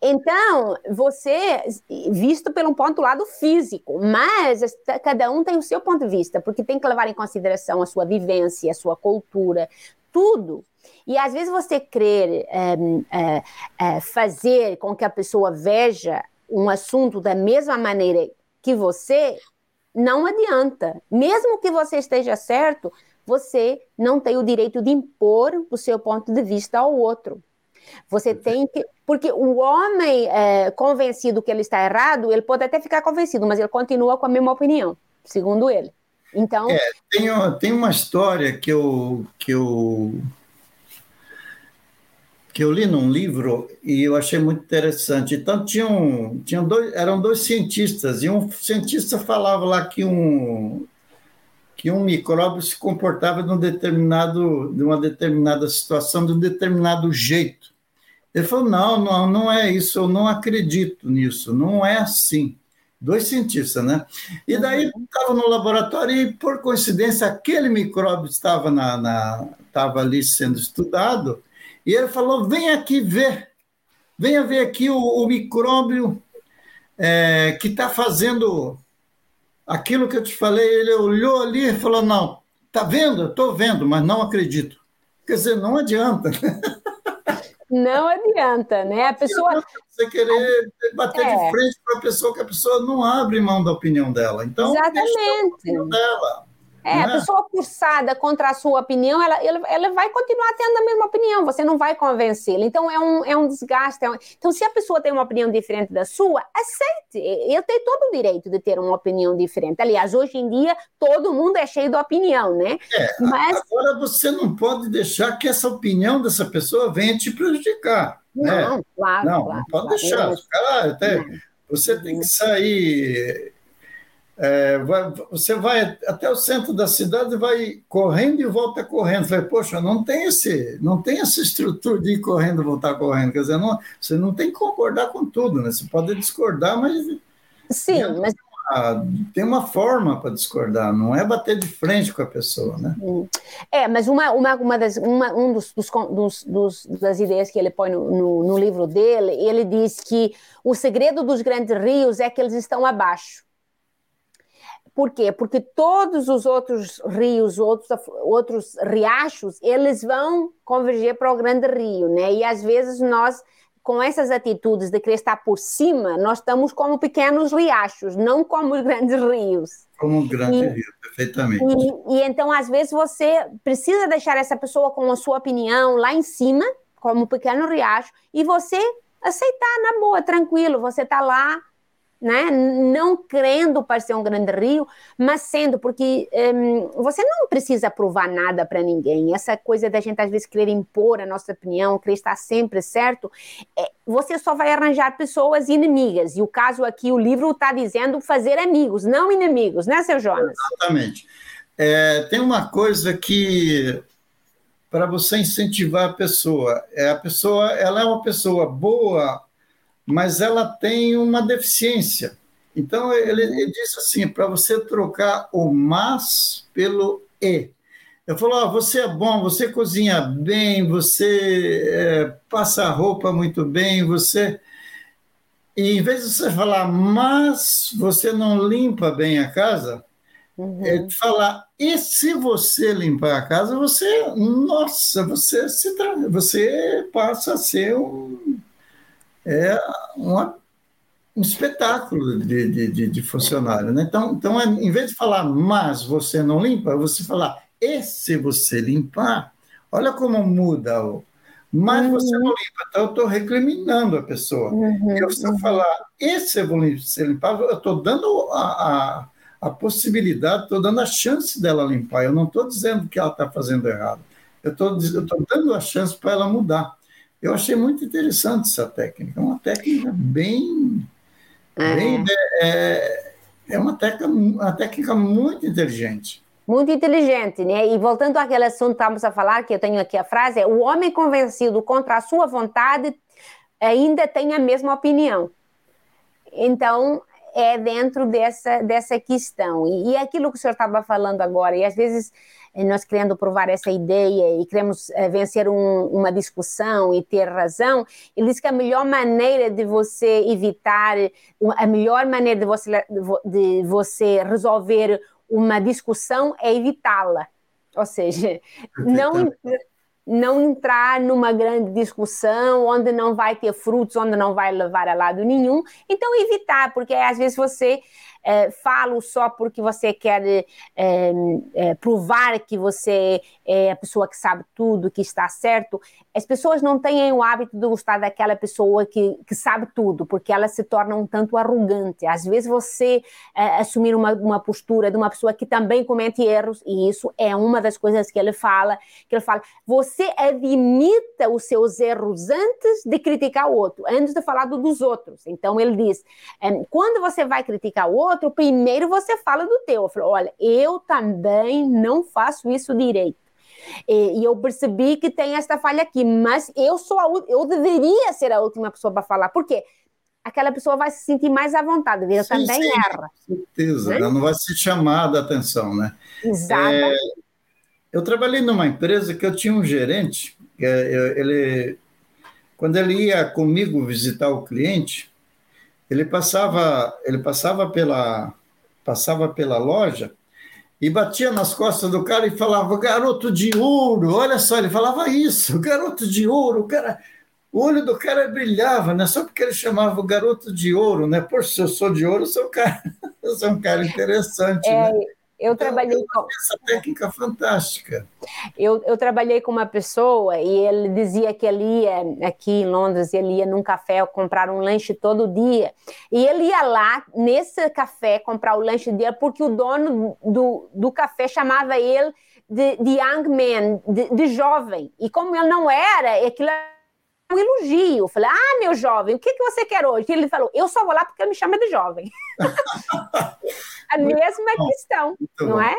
Então, você, visto pelo ponto lado físico, mas cada um tem o seu ponto de vista, porque tem que levar em consideração a sua vivência, a sua cultura, tudo. E às vezes você querer é, é, é, fazer com que a pessoa veja um assunto da mesma maneira que você, não adianta. Mesmo que você esteja certo, você não tem o direito de impor o seu ponto de vista ao outro. Você tem que. Porque o homem é, convencido que ele está errado, ele pode até ficar convencido, mas ele continua com a mesma opinião, segundo ele. Então. É, tem, tem uma história que eu, que eu que eu li num livro e eu achei muito interessante. Então tinham, tinham dois, eram dois cientistas e um cientista falava lá que um que um micróbio se comportava de um determinado de uma determinada situação de um determinado jeito. Ele falou não, não, não é isso. Eu não acredito nisso. Não é assim. Dois cientistas, né? E daí estava no laboratório e por coincidência aquele micróbio estava na, na estava ali sendo estudado e ele falou: vem aqui ver, venha ver aqui o, o micróbio é, que está fazendo aquilo que eu te falei. Ele olhou ali e falou: não, tá vendo? Estou vendo, mas não acredito. Quer dizer, não adianta. Não adianta, né? A pessoa. Você querer bater é. de frente para a pessoa que a pessoa não abre mão da opinião dela. Então, Exatamente. A opinião dela. É, a pessoa cursada contra a sua opinião, ela, ela, ela, vai continuar tendo a mesma opinião, você não vai convencê-la. Então, é um, é um desgaste. É um... Então, se a pessoa tem uma opinião diferente da sua, aceite. Eu tenho todo o direito de ter uma opinião diferente. Aliás, hoje em dia, todo mundo é cheio de opinião, né? É, Mas... Agora, você não pode deixar que essa opinião dessa pessoa venha te prejudicar. Não, né? claro. Não, claro, não pode claro. deixar. Cara, até, você tem que sair é, vai, você vai até o centro da cidade, vai correndo e volta correndo. Vai, poxa, não tem esse, não tem essa estrutura de ir correndo e voltar correndo. Quer dizer, não, você não tem que concordar com tudo, né? Você pode discordar, mas sim, mas tem uma forma para discordar. Não é bater de frente com a pessoa, né? É, mas uma, uma, uma das uma, um dos, dos, dos, das ideias que ele põe no, no, no livro dele, ele diz que o segredo dos grandes rios é que eles estão abaixo por quê? Porque todos os outros rios, outros, outros riachos, eles vão converger para o grande rio, né? E às vezes nós, com essas atitudes de querer estar por cima, nós estamos como pequenos riachos, não como os grandes rios. Como um grande e, rio, perfeitamente. E, e então, às vezes, você precisa deixar essa pessoa com a sua opinião lá em cima, como um pequeno riacho, e você aceitar na boa, tranquilo, você está lá né? Não querendo parecer um grande rio, mas sendo, porque um, você não precisa provar nada para ninguém. Essa coisa da gente às vezes querer impor a nossa opinião, querer estar sempre certo, é, você só vai arranjar pessoas inimigas. E o caso aqui, o livro está dizendo fazer amigos, não inimigos, né, seu Jonas? Exatamente. É, tem uma coisa que para você incentivar a pessoa, é a pessoa, ela é uma pessoa boa mas ela tem uma deficiência. Então, ele, ele disse assim: para você trocar o mas pelo e. Eu falo: oh, você é bom, você cozinha bem, você é, passa a roupa muito bem, você. E em vez de você falar, mas você não limpa bem a casa, uhum. é falar, e se você limpar a casa, você, nossa, você se você passa a ser um é uma, um espetáculo de, de, de, de funcionário. Né? Então, então é, em vez de falar, mas você não limpa, você falar, e se você limpar, olha como muda o. Mas uhum. você não limpa, então eu estou recriminando a pessoa. Uhum, eu, se eu uhum. falar, e se você limpar, eu estou dando a, a, a possibilidade, estou dando a chance dela limpar. Eu não estou dizendo que ela está fazendo errado. Eu estou dando a chance para ela mudar. Eu achei muito interessante essa técnica, uma técnica bem. É, bem, é, é uma, técnica, uma técnica muito inteligente. Muito inteligente, né? E voltando àquele assunto que estamos a falar, que eu tenho aqui a frase, é o homem convencido contra a sua vontade ainda tem a mesma opinião. Então, é dentro dessa, dessa questão. E, e aquilo que o senhor estava falando agora, e às vezes nós querendo provar essa ideia e queremos é, vencer um, uma discussão e ter razão, ele diz que a melhor maneira de você evitar, a melhor maneira de você, de você resolver uma discussão é evitá-la. Ou seja, não, não entrar numa grande discussão onde não vai ter frutos, onde não vai levar a lado nenhum. Então, evitar, porque às vezes você é, falo só porque você quer é, é, provar que você é a pessoa que sabe tudo, que está certo. As pessoas não têm o hábito de gostar daquela pessoa que, que sabe tudo, porque ela se torna um tanto arrogante. Às vezes você é, assumir uma, uma postura de uma pessoa que também comete erros, e isso é uma das coisas que ele fala, que ele fala, você admita os seus erros antes de criticar o outro, antes de falar do, dos outros. Então ele diz, quando você vai criticar o outro, outro, primeiro você fala do teu. Eu falo, olha, eu também não faço isso direito. E, e, eu percebi que tem esta falha aqui, mas eu sou a, eu deveria ser a última pessoa para falar. Por quê? Aquela pessoa vai se sentir mais à vontade, eu sim, também sim, erra. Com certeza, né? ela não vai se chamar da atenção, né? Exato. É, eu trabalhei numa empresa que eu tinha um gerente, é, ele, quando ele ia comigo visitar o cliente, ele passava, ele passava pela, passava pela loja e batia nas costas do cara e falava, garoto de ouro, olha só, ele falava isso, garoto de ouro, o cara, o olho do cara brilhava, né? Só porque ele chamava o garoto de ouro, né? Por se eu sou de ouro, eu sou um cara, eu sou um cara interessante, é, né? Eu então, trabalhei com essa técnica fantástica. Eu, eu trabalhei com uma pessoa e ele dizia que ele ia aqui em Londres, ele ia num café comprar um lanche todo dia. E ele ia lá nesse café comprar o lanche dele porque o dono do, do café chamava ele de, de young man, de, de jovem. E como ele não era, aquilo um elogio. Eu falei, ah, meu jovem, o que, que você quer hoje? Ele falou, eu só vou lá porque ele me chama de jovem. a mesma bom, questão, não bom. é?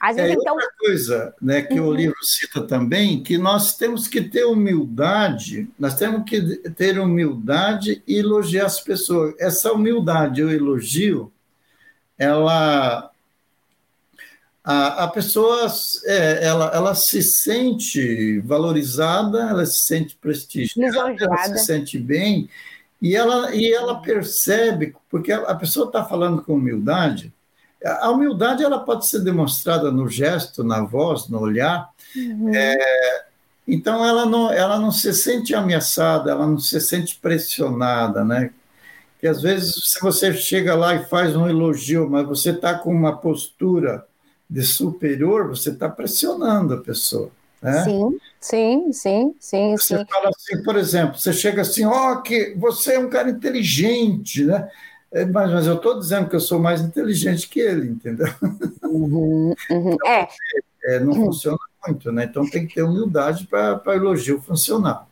Às vezes, é, então... Outra coisa né, que uhum. o livro cita também, que nós temos que ter humildade, nós temos que ter humildade e elogiar as pessoas. Essa humildade, o elogio, ela a, a pessoa é, ela, ela se sente valorizada, ela se sente prestigiada, ela se sente bem, e ela, e ela percebe, porque a pessoa está falando com humildade, a humildade ela pode ser demonstrada no gesto, na voz, no olhar, uhum. é, então ela não, ela não se sente ameaçada, ela não se sente pressionada, né? Que às vezes se você chega lá e faz um elogio, mas você está com uma postura de superior, você está pressionando a pessoa. Né? Sim, sim, sim, sim. Você sim. fala assim, por exemplo, você chega assim, ó, oh, que você é um cara inteligente, né? É, mas, mas eu estou dizendo que eu sou mais inteligente que ele, entendeu? Uhum, uhum. Então, é. é. Não uhum. funciona muito, né? Então tem que ter humildade para o elogio funcionar.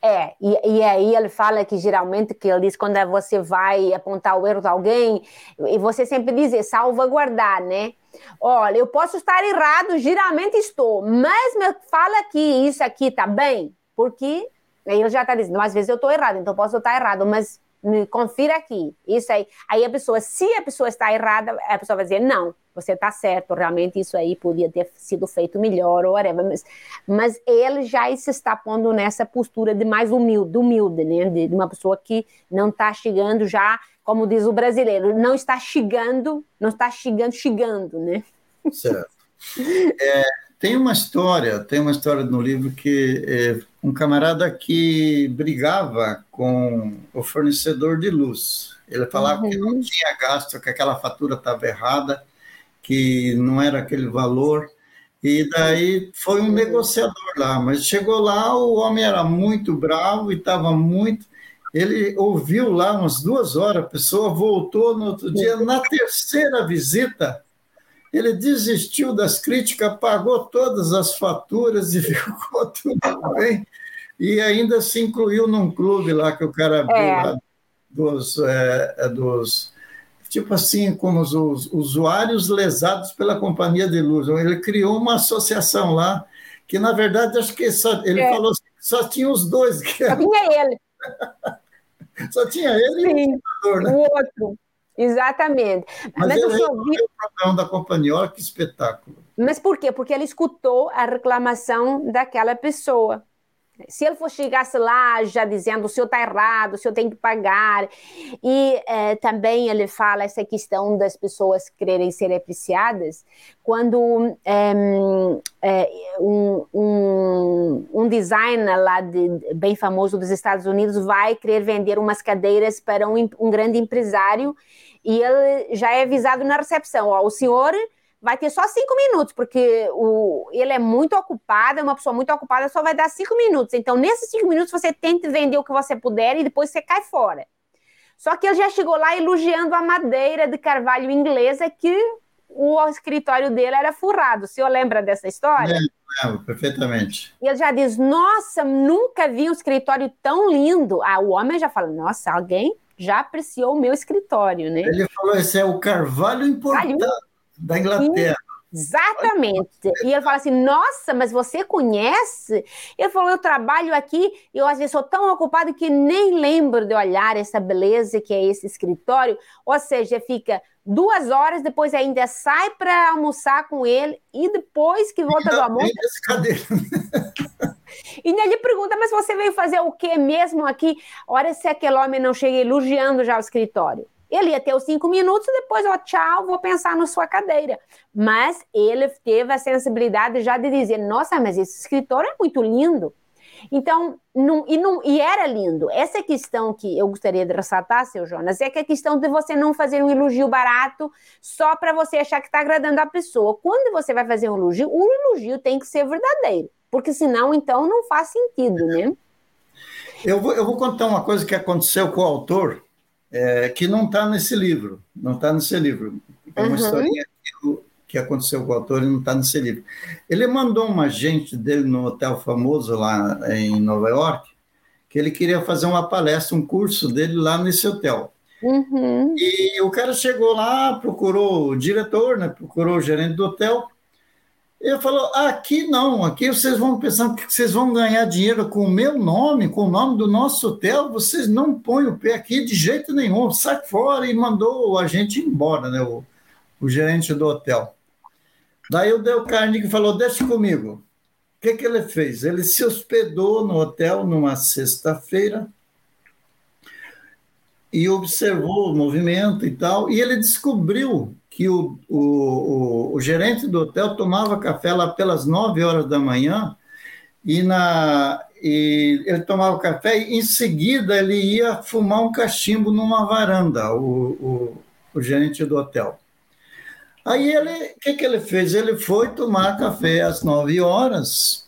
É, e, e aí ele fala que geralmente, que ele diz quando você vai apontar o erro de alguém, e você sempre diz salvaguardar, né? Olha, eu posso estar errado, geralmente estou, mas me fala que isso aqui tá bem, porque ele já está dizendo, às vezes eu estou errado, então posso estar errado, mas confira aqui, isso aí. Aí a pessoa, se a pessoa está errada, a pessoa vai dizer, não, você está certo, realmente isso aí podia ter sido feito melhor, ou whatever. Mas, mas ele já se está pondo nessa postura de mais humilde, humilde, né? De, de uma pessoa que não está chegando já, como diz o brasileiro, não está chegando, não está chegando, chegando, né? Certo. É, tem uma história, tem uma história no livro que é, um camarada que brigava com o fornecedor de luz. Ele falava uhum. que não uhum. tinha gasto, que aquela fatura estava errada, que não era aquele valor. E daí foi um negociador lá, mas chegou lá, o homem era muito bravo e estava muito. Ele ouviu lá umas duas horas, a pessoa voltou no outro dia, na terceira visita, ele desistiu das críticas, pagou todas as faturas e ficou tudo bem. E ainda se incluiu num clube lá que o cara abriu é. lá dos, é, é, dos tipo assim, como os, os, usuários lesados pela companhia de luz. Ele criou uma associação lá, que na verdade acho que só, ele é. falou assim, só tinha os dois. Que só tinha ele. só tinha ele Sim, e o computador, né? O outro. Exatamente. Mas, Mas ele resolveu o problema da companhia, olha que espetáculo. Mas por quê? Porque ele escutou a reclamação daquela pessoa. Se ele for chegasse lá já dizendo o senhor está errado, o senhor tem que pagar. E é, também ele fala essa questão das pessoas quererem ser apreciadas, quando é, é, um, um, um, designer lá de, bem famoso dos Estados Unidos vai querer vender umas cadeiras para um, um grande empresário e ele já é avisado na recepção: ó, o senhor vai ter só cinco minutos, porque o, ele é muito ocupado, é uma pessoa muito ocupada, só vai dar cinco minutos. Então, nesses cinco minutos, você tenta vender o que você puder e depois você cai fora. Só que ele já chegou lá elogiando a madeira de carvalho inglesa que o escritório dele era furrado. O senhor lembra dessa história? É, lembro, perfeitamente. E ele já diz: Nossa, nunca vi um escritório tão lindo. Ah, o homem já fala: Nossa, alguém já apreciou o meu escritório, né? Ele falou: Esse é o carvalho importante da Inglaterra. Exatamente. E ele fala assim: Nossa, mas você conhece? Ele falou: Eu trabalho aqui, eu às vezes sou tão ocupado que nem lembro de olhar essa beleza que é esse escritório. Ou seja, fica duas horas, depois ainda sai para almoçar com ele e depois que volta do almoço. e ele pergunta: Mas você veio fazer o que mesmo aqui? Olha se aquele homem não chega elogiando já o escritório. Ele ia ter os cinco minutos, depois, ó, tchau, vou pensar na sua cadeira. Mas ele teve a sensibilidade já de dizer: nossa, mas esse escritório é muito lindo. Então, não, e, não, e era lindo. Essa questão que eu gostaria de ressaltar, seu Jonas, é que a questão de você não fazer um elogio barato só para você achar que está agradando a pessoa. Quando você vai fazer um elogio, o elogio tem que ser verdadeiro, porque senão, então, não faz sentido, né? Eu vou, eu vou contar uma coisa que aconteceu com o autor, é, que não está nesse livro, não está nesse livro. É uma uhum. historinha que, aconteceu com o autor e não está nesse livro. Ele mandou um agente dele no hotel famoso lá em Nova York, que ele queria fazer uma palestra, um curso dele lá nesse hotel. Uhum. E o cara chegou lá, procurou o diretor, né, procurou o gerente do hotel, ele falou: aqui não, aqui vocês vão pensar que vocês vão ganhar dinheiro com o meu nome, com o nome do nosso hotel, vocês não põem o pé aqui de jeito nenhum, sai fora e mandou o agente embora, né, o, o gerente do hotel. Daí o Del Carnegie falou: deixa comigo. O que, que ele fez? Ele se hospedou no hotel numa sexta-feira e observou o movimento e tal, e ele descobriu que o, o, o, gerente do hotel tomava café lá pelas 9 horas da manhã e, na, e ele tomava café e em seguida ele ia fumar um cachimbo numa varanda, o, o, o gerente do hotel. Aí ele, o que, que ele fez? Ele foi tomar café às 9 horas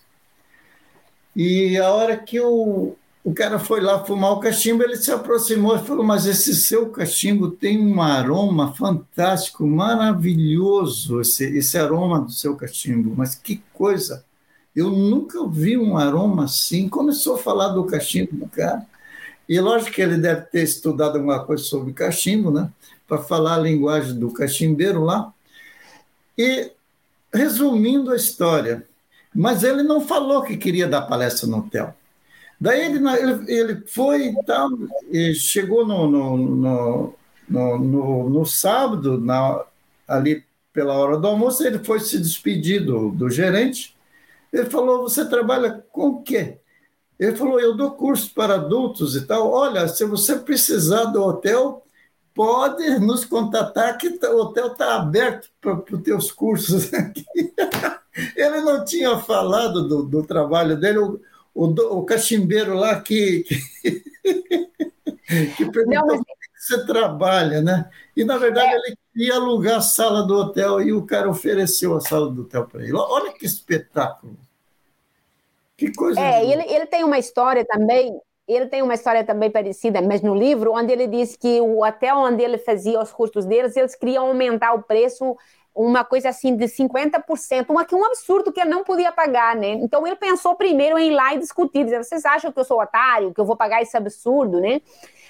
e a hora que o, o cara foi lá fumar o cachimbo, ele se aproximou e falou: Mas esse seu cachimbo tem um aroma fantástico, maravilhoso, esse, esse aroma do seu cachimbo. Mas que coisa! Eu nunca vi um aroma assim. Começou a falar do cachimbo do cara. E lógico que ele deve ter estudado alguma coisa sobre cachimbo, né? Para falar a linguagem do cachimbeiro lá. E resumindo a história, mas ele não falou que queria dar palestra no hotel. Daí ele, ele, foi e tal, e chegou no, no, no, no, no, no sábado, na, ali pela hora do almoço, ele foi se despedir do, do gerente. Ele falou: Você trabalha com o quê? Ele falou: Eu dou curso para adultos e tal. Olha, se você precisar do hotel, pode nos contatar, que o hotel está aberto para os teus cursos aqui. Ele não tinha falado do, do trabalho dele. O, o, o cachimbeiro lá que, que, que perguntou como é que você trabalha, né? E, na verdade, é. ele queria alugar a sala do hotel e o cara ofereceu a sala do hotel para ele. Olha que espetáculo. Que coisa. É, ele, ele tem uma história também ele tem uma história também parecida, mas no livro, onde ele diz que o hotel onde ele fazia os cursos deles, eles queriam aumentar o preço uma coisa assim de 50%, uma, um absurdo que ele não podia pagar, né? Então ele pensou primeiro em ir lá e discutir, dizer, vocês acham que eu sou otário, que eu vou pagar esse absurdo, né?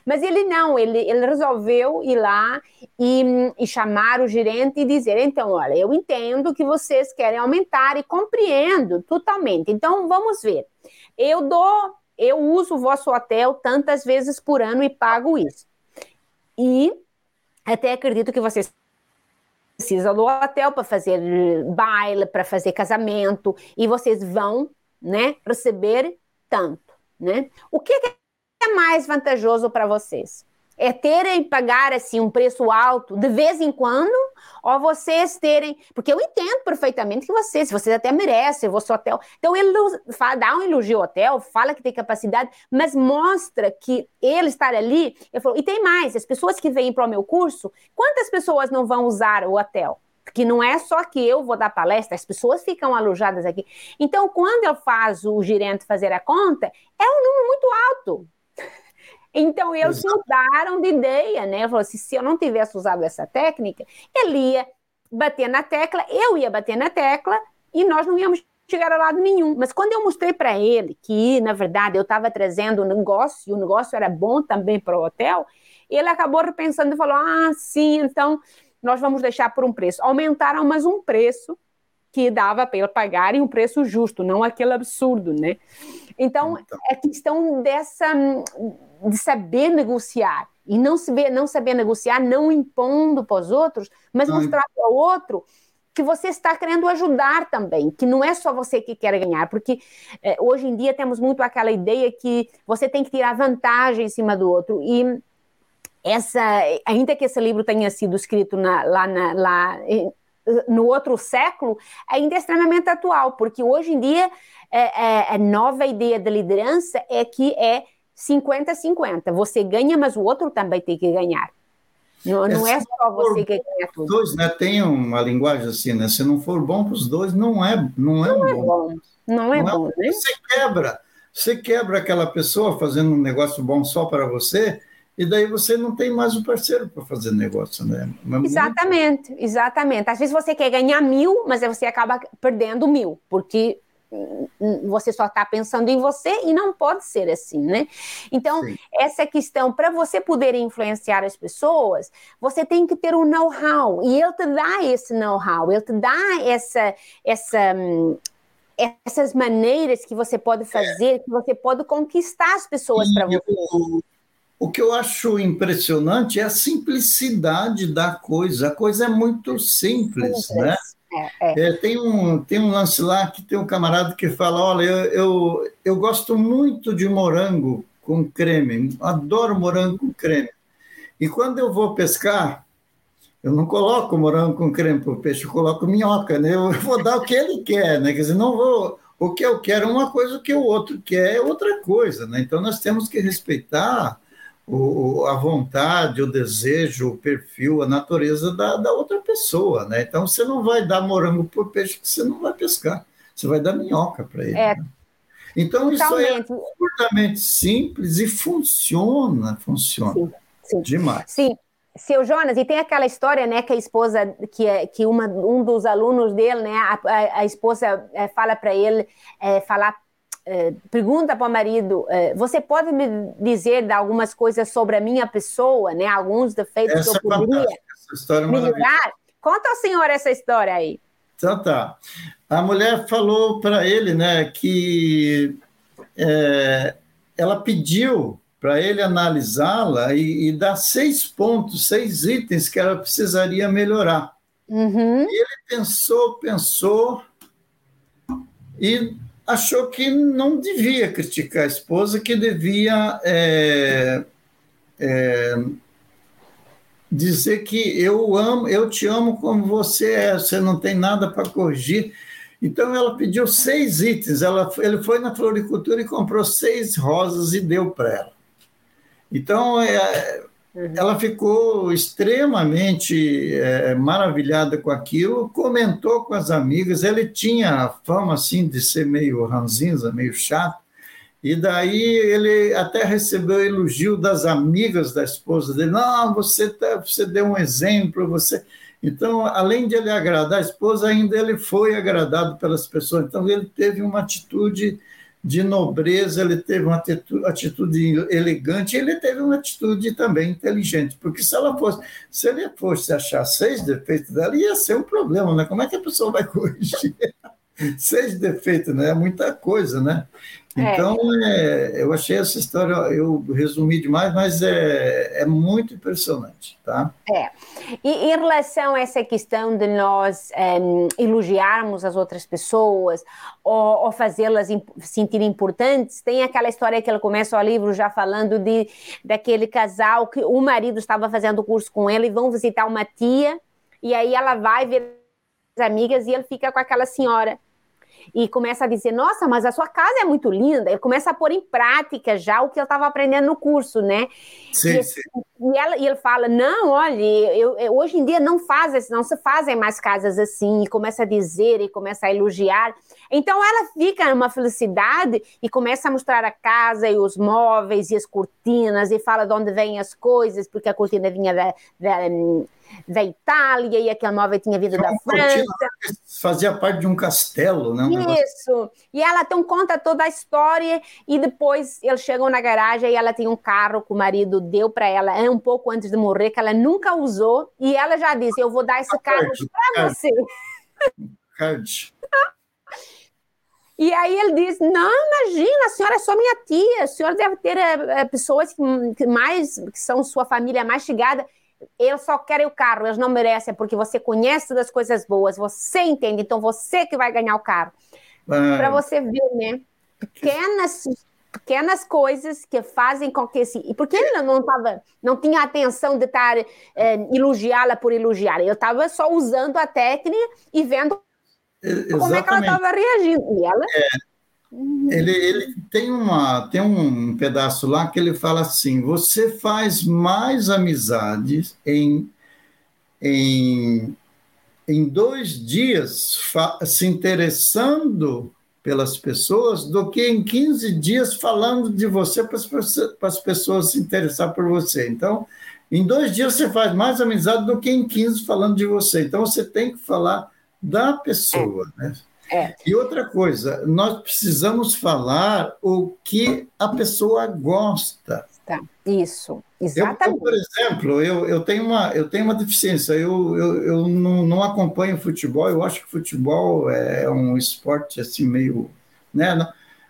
Mas ele não, ele, ele resolveu ir lá e, e chamar o gerente e dizer, então, olha, eu entendo que vocês querem aumentar e compreendo totalmente. Então, vamos ver. Eu dou, eu uso o vosso hotel tantas vezes por ano e pago isso. E até acredito que vocês precisa do hotel para fazer baile, para fazer casamento, e vocês vão, né, receber tanto, né? O que é mais vantajoso para vocês? É terem pagar assim um preço alto de vez em quando, ou vocês terem, porque eu entendo perfeitamente que vocês, vocês até merecem vosso hotel. Então ele dá um elogio ao hotel, fala que tem capacidade, mas mostra que ele estar ali, eu falo, e tem mais, as pessoas que vêm para o meu curso, quantas pessoas não vão usar o hotel? Porque não é só que eu vou dar palestra, as pessoas ficam alojadas aqui. Então, quando eu faço o gerente fazer a conta, é um número muito alto. Então, eles Exato. mudaram de ideia, né? Falou assim, se eu não tivesse usado essa técnica, ele ia bater na tecla, eu ia bater na tecla e nós não íamos chegar a lado nenhum. Mas quando eu mostrei para ele que, na verdade, eu estava trazendo um negócio, e o negócio era bom também para o hotel, ele acabou repensando e falou: ah, sim, então nós vamos deixar por um preço. Aumentaram, mas um preço que dava para ele pagar e um preço justo, não aquele absurdo, né? Então, então, é questão dessa de saber negociar e não saber, não saber negociar, não impondo para os outros, mas não. mostrar para o outro que você está querendo ajudar também, que não é só você que quer ganhar, porque é, hoje em dia temos muito aquela ideia que você tem que tirar vantagem em cima do outro e essa, ainda que esse livro tenha sido escrito na, lá, na, lá no outro século, ainda é extremamente atual, porque hoje em dia é, é, a nova ideia da liderança é que é 50-50. Você ganha, mas o outro também tem que ganhar. Não é, não é só você que ganha tudo. Dois, né? Tem uma linguagem assim, né? Se não for bom para os dois, não é, não é, não é bom. bom. Não é não bom, é, né? Você quebra. Você quebra aquela pessoa fazendo um negócio bom só para você, e daí você não tem mais um parceiro para fazer negócio, né? Mas exatamente, muito... exatamente. Às vezes você quer ganhar mil, mas você acaba perdendo mil, porque você só está pensando em você e não pode ser assim, né? Então, Sim. essa questão, para você poder influenciar as pessoas, você tem que ter um know-how, e ele te dá esse know-how, ele te dá essa, essa, essas maneiras que você pode fazer, que você pode conquistar as pessoas para você. O que eu acho impressionante é a simplicidade da coisa, a coisa é muito simples, simples. né? É, é. É, tem, um, tem um lance lá que tem um camarada que fala: olha, eu, eu, eu gosto muito de morango com creme, adoro morango com creme. E quando eu vou pescar, eu não coloco morango com creme para o peixe, eu coloco minhoca, né? Eu vou dar o que ele quer, né? Quer dizer, não vou. O que eu quero é uma coisa, o que o outro quer é outra coisa, né? Então nós temos que respeitar o, a vontade, o desejo, o perfil, a natureza da, da outra pessoa, né? Então você não vai dar morango por peixe que você não vai pescar, você vai dar minhoca para ele. É. Né? Então, Totalmente. isso é absurdamente simples e funciona, funciona. Sim, sim. Demais. Sim. Seu Jonas, e tem aquela história, né, que a esposa, que, é, que uma, um dos alunos dele, né, a, a, esposa é, fala para ele, é, falar, é, pergunta para o marido, é, você pode me dizer algumas coisas sobre a minha pessoa, né, alguns defeitos essa que eu poderia é melhorar? Conta ao senhor essa história aí. Então tá. A mulher falou para ele, né, que é, ela pediu para ele analisá-la e, e, dar seis pontos, seis itens que ela precisaria melhorar. Uhum. E ele pensou, pensou e achou que não devia criticar a esposa, que devia é, é, dizer que eu amo, eu te amo como você é, você não tem nada para corrigir. Então ela pediu seis itens. Ela, ele foi na floricultura e comprou seis rosas e deu para ela. Então é, uhum. ela ficou extremamente é, maravilhada com aquilo, comentou com as amigas. Ele tinha a fama assim de ser meio ranzinza, meio chato. E daí ele até recebeu elogio das amigas da esposa dele. Não, você, tá, você deu um exemplo, você. Então, além de ele agradar a esposa, ainda ele foi agradado pelas pessoas. Então, ele teve uma atitude de nobreza, ele teve uma atitude elegante, ele teve uma atitude também inteligente, porque se ela fosse, se ele fosse achar seis defeitos dela, ia ser um problema, né? Como é que a pessoa vai corrigir? seis defeitos, né? É muita coisa, né? É. Então, é. Eu achei essa história, eu resumi demais, mas é, é muito impressionante, tá? É. E em relação a essa questão de nós é, elogiarmos as outras pessoas ou, ou fazê-las imp sentir importantes, tem aquela história que ele começa o livro já falando de daquele casal que o marido estava fazendo curso com ele e vão visitar uma tia e aí ela vai ver as amigas e ele fica com aquela senhora e começa a dizer: Nossa, mas a sua casa é muito linda. Ele começa a pôr em prática já o que eu estava aprendendo no curso, né? Sim, e, sim. E, ela, e ele fala: Não, olha, eu, eu, hoje em dia não faz, não se fazem mais casas assim. E começa a dizer e começa a elogiar. Então ela fica numa felicidade e começa a mostrar a casa e os móveis e as cortinas e fala de onde vêm as coisas, porque a cortina vinha da, da da Itália e aquele móvel tinha vindo da França. Fazia parte de um castelo, né? Um Isso. Negócio... E ela então conta toda a história e depois eles chegam na garagem e ela tem um carro que o marido deu para ela é um pouco antes de morrer que ela nunca usou e ela já disse eu vou dar esse carro para você. Card. E aí ele diz: Não, imagina, a senhora é só minha tia, a senhora deve ter é, pessoas que, mais que são sua família mais chegada eles só querem o carro, eles não merecem, porque você conhece das coisas boas, você entende, então você que vai ganhar o carro. Ah. Para você ver, né? Pequenas, pequenas coisas que fazem com que esse. E porque ele não tava, não tinha atenção de estar é, elogiá-la por elogiar, ele estava só usando a técnica e vendo Exatamente. como é que ela estava reagindo. E ela. É ele, ele tem, uma, tem um pedaço lá que ele fala assim: você faz mais amizades em, em, em dois dias se interessando pelas pessoas do que em 15 dias falando de você para as, para as pessoas se interessar por você. Então, em dois dias você faz mais amizade do que em 15 falando de você. Então, você tem que falar da pessoa, né? É. E outra coisa, nós precisamos falar o que a pessoa gosta. Tá. Isso, exatamente. Eu, por exemplo, eu, eu, tenho uma, eu tenho uma deficiência, eu, eu, eu não, não acompanho futebol, eu acho que futebol é um esporte assim meio. Né?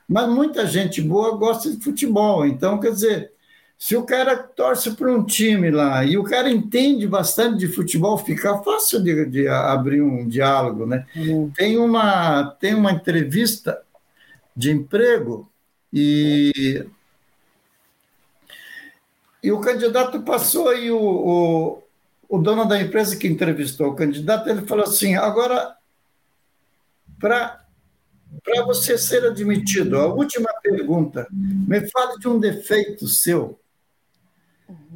Mas muita gente boa gosta de futebol, então, quer dizer, se o cara torce para um time lá e o cara entende bastante de futebol, fica fácil de, de abrir um diálogo, né? Uhum. Tem, uma, tem uma entrevista de emprego e, e o candidato passou e o, o, o dono da empresa que entrevistou o candidato, ele falou assim, agora, para para você ser admitido, a última pergunta, me fale de um defeito seu.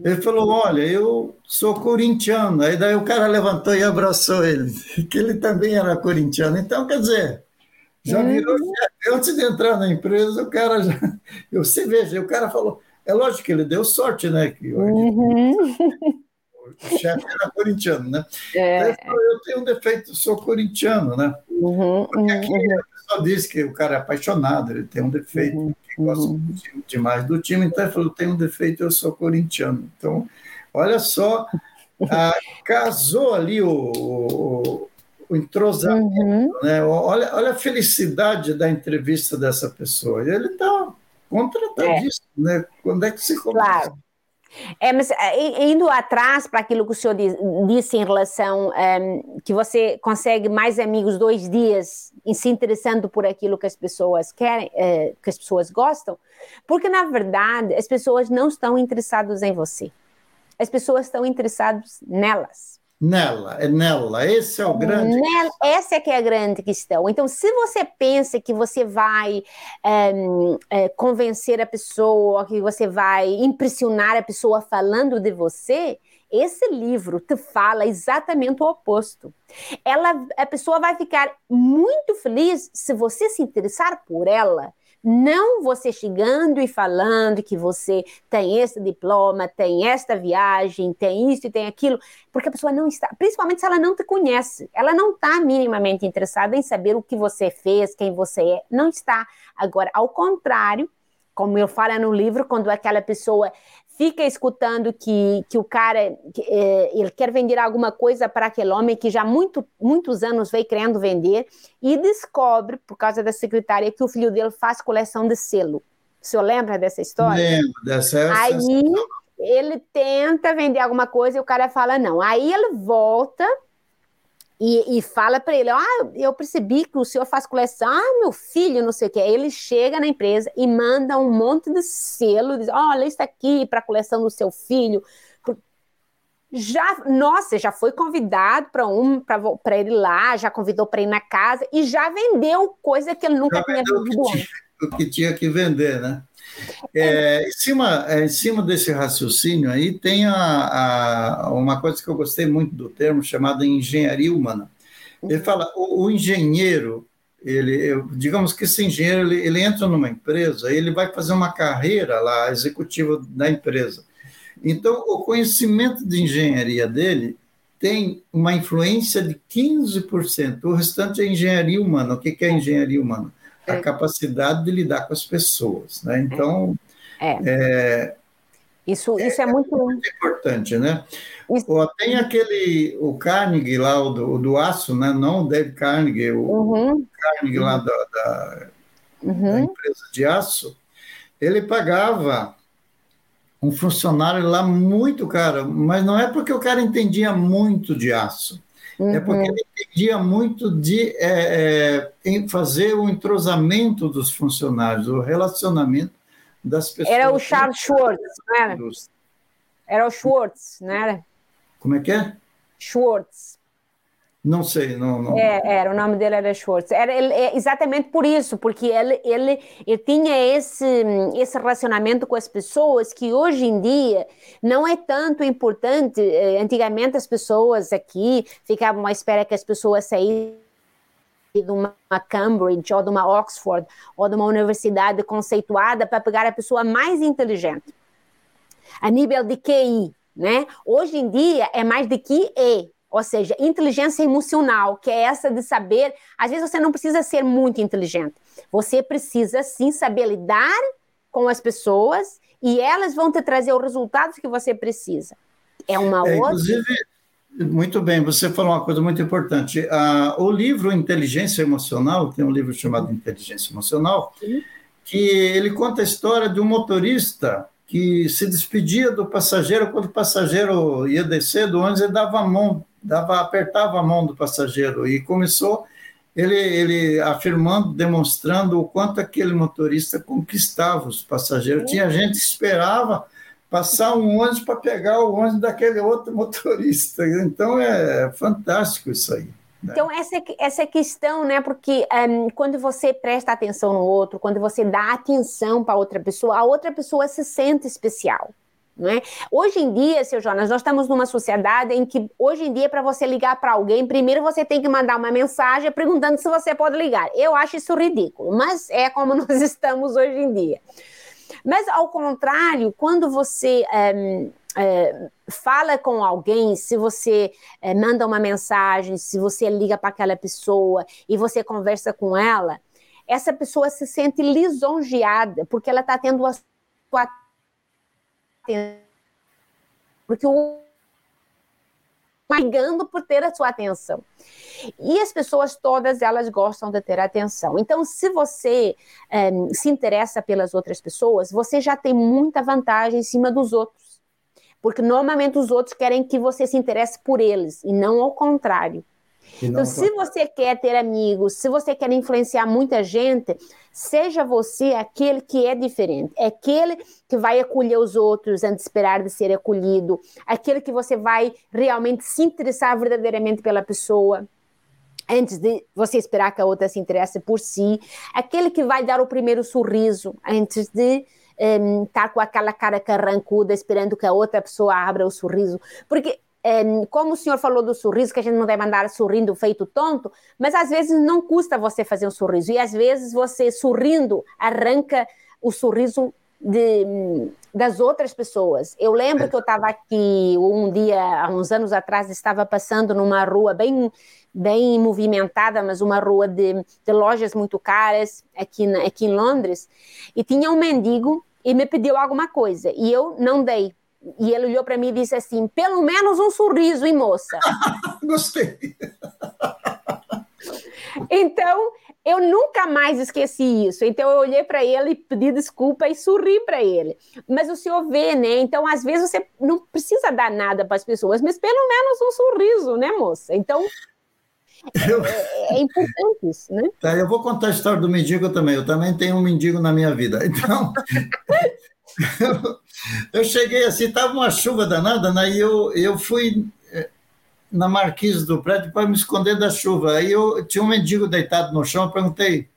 Ele falou: Olha, eu sou corintiano. Aí daí o cara levantou e abraçou ele, que ele também era corintiano. Então, quer dizer, Já virou uhum. chefe. Antes de entrar na empresa, o cara já. Você veja, o cara falou. É lógico que ele deu sorte, né? Que uhum. O chefe era corintiano, né? É. Eu tenho um defeito, sou corintiano, né? Uhum, Porque aqui uhum. Pessoa diz que o cara é apaixonado, ele tem um defeito, uhum, gosta uhum. demais do time, então ele falou: tem um defeito, eu sou corintiano. Então, olha só, ah, casou ali o, o, o entrosamento, uhum. né? Olha, olha a felicidade da entrevista dessa pessoa. Ele está contratadíssimo, é. né? Quando é que se começa? Claro. É, mas é, indo atrás para aquilo que o senhor disse em relação um, ehm, que você consegue mais amigos dois dias em se interessando por aquilo que as pessoas querem, uh, que as pessoas gostam, porque na verdade as pessoas não estão interessadas em você, as pessoas estão interessadas nelas. Nela, é nela, esse é o grande. Nela, essa é que é a grande questão. Então, se você pensa que você vai é, é, convencer a pessoa, que você vai impressionar a pessoa falando de você, esse livro te fala exatamente o oposto. Ela, a pessoa vai ficar muito feliz se você se interessar por ela não você chegando e falando que você tem esse diploma, tem esta viagem, tem isso e tem aquilo, porque a pessoa não está, principalmente se ela não te conhece, ela não está minimamente interessada em saber o que você fez, quem você é, não está. Agora, ao contrário, como eu falo no livro, quando aquela pessoa fica escutando que, que o cara que, é, ele quer vender alguma coisa para aquele homem que já muito, muitos anos veio querendo vender e descobre, por causa da secretária, que o filho dele faz coleção de selo. O senhor lembra dessa história? Lembro dessa. Aí ele tenta vender alguma coisa e o cara fala não. Aí ele volta e, e fala para ele: Ah, eu percebi que o senhor faz coleção. Ah, meu filho, não sei o que. Ele chega na empresa e manda um monte de selo, diz: Olha, isso aqui para a coleção do seu filho. Já, nossa, já foi convidado para um para ele lá, já convidou para ir na casa e já vendeu coisa que ele nunca já tinha vendido antes. O que tinha que vender, né? É, em, cima, é, em cima desse raciocínio aí, tem a, a, uma coisa que eu gostei muito do termo, chamada engenharia humana. Ele fala, o, o engenheiro, ele, eu, digamos que esse engenheiro, ele, ele, entra numa empresa, ele vai fazer uma carreira lá, executiva da empresa. Então, o conhecimento de engenharia dele tem uma influência de 15%, o restante é engenharia humana. O que é engenharia humana? A é. capacidade de lidar com as pessoas, né? Então, é. é isso, isso é, muito... muito importante, né? Isso... Tem aquele, o Carnegie lá, o do, o do aço, né? Não o Dave Carnegie, o uhum. Carnegie lá da, da, uhum. da empresa de aço, ele pagava um funcionário lá muito caro, mas não é porque o cara entendia muito de aço. Uhum. É porque uhum. ele entendia muito de é, é, fazer o entrosamento dos funcionários, o relacionamento das pessoas. Era o Charles Schwartz, não era? Era o Schwartz, não era? Como é que é? Schwartz. Não sei, não. não. É, era, o nome dele era Schwartz. Era ele, é exatamente por isso, porque ele, ele, ele tinha esse, esse relacionamento com as pessoas que hoje em dia não é tanto importante. Eh, antigamente as pessoas aqui ficavam à espera que as pessoas saíssem de uma Cambridge ou de uma Oxford ou de uma universidade conceituada para pegar a pessoa mais inteligente a nível de QI, né? Hoje em dia é mais de QE, ou seja, inteligência emocional, que é essa de saber. Às vezes você não precisa ser muito inteligente, você precisa sim saber lidar com as pessoas e elas vão te trazer os resultados que você precisa. É uma é, outra. Inclusive, muito bem, você falou uma coisa muito importante. Ah, o livro Inteligência Emocional, tem um livro chamado Inteligência Emocional, que ele conta a história de um motorista que se despedia do passageiro quando o passageiro ia descer do ônibus, ele dava a mão dava, apertava a mão do passageiro e começou ele, ele afirmando, demonstrando o quanto aquele motorista conquistava os passageiros. Tinha gente que esperava passar um ônibus para pegar o ônibus daquele outro motorista. Então é fantástico isso aí. Né? Então, essa, essa questão, né? Porque um, quando você presta atenção no outro, quando você dá atenção para outra pessoa, a outra pessoa se sente especial É? Hoje em dia, seu Jonas, nós estamos numa sociedade em que, hoje em dia, para você ligar para alguém, primeiro você tem que mandar uma mensagem perguntando se você pode ligar. Eu acho isso ridículo, mas é como nós estamos hoje em dia. Mas, ao contrário, quando você é, é, fala com alguém, se você é, manda uma mensagem, se você liga para aquela pessoa e você conversa com ela, essa pessoa se sente lisonjeada, porque ela está tendo a sua porque o ligando por ter a sua atenção. E as pessoas todas elas gostam de ter atenção. Então, se você é, se interessa pelas outras pessoas, você já tem muita vantagem em cima dos outros. Porque normalmente os outros querem que você se interesse por eles e não ao contrário. Então, se você quer ter amigos, se você quer influenciar muita gente, seja você aquele que é diferente, é aquele que vai acolher os outros antes de esperar de ser acolhido, aquele que você vai realmente se interessar verdadeiramente pela pessoa antes de você esperar que a outra se interesse por si, aquele que vai dar o primeiro sorriso antes de um, estar com aquela cara carrancuda esperando que a outra pessoa abra o sorriso, porque como o senhor falou do sorriso, que a gente não vai mandar sorrindo feito tonto, mas às vezes não custa você fazer um sorriso, e às vezes você sorrindo arranca o sorriso de, das outras pessoas. Eu lembro que eu estava aqui um dia, há uns anos atrás, estava passando numa rua bem, bem movimentada, mas uma rua de, de lojas muito caras aqui, aqui em Londres, e tinha um mendigo e me pediu alguma coisa, e eu não dei e ele olhou para mim e disse assim: pelo menos um sorriso, hein, moça? Gostei. Então, eu nunca mais esqueci isso. Então, eu olhei para ele, pedi desculpa e sorri para ele. Mas o senhor vê, né? Então, às vezes, você não precisa dar nada para as pessoas, mas pelo menos um sorriso, né, moça? Então, eu... é, é, importante isso, né? Tá, eu vou contar a história do mendigo também. Eu também tenho um mendigo na minha vida. Então, eu cheguei assim, estava uma chuva danada, né? E eu, eu fui eh, na marquise do prédio para me esconder da chuva. Aí eu tinha um mendigo deitado no chão, eu perguntei,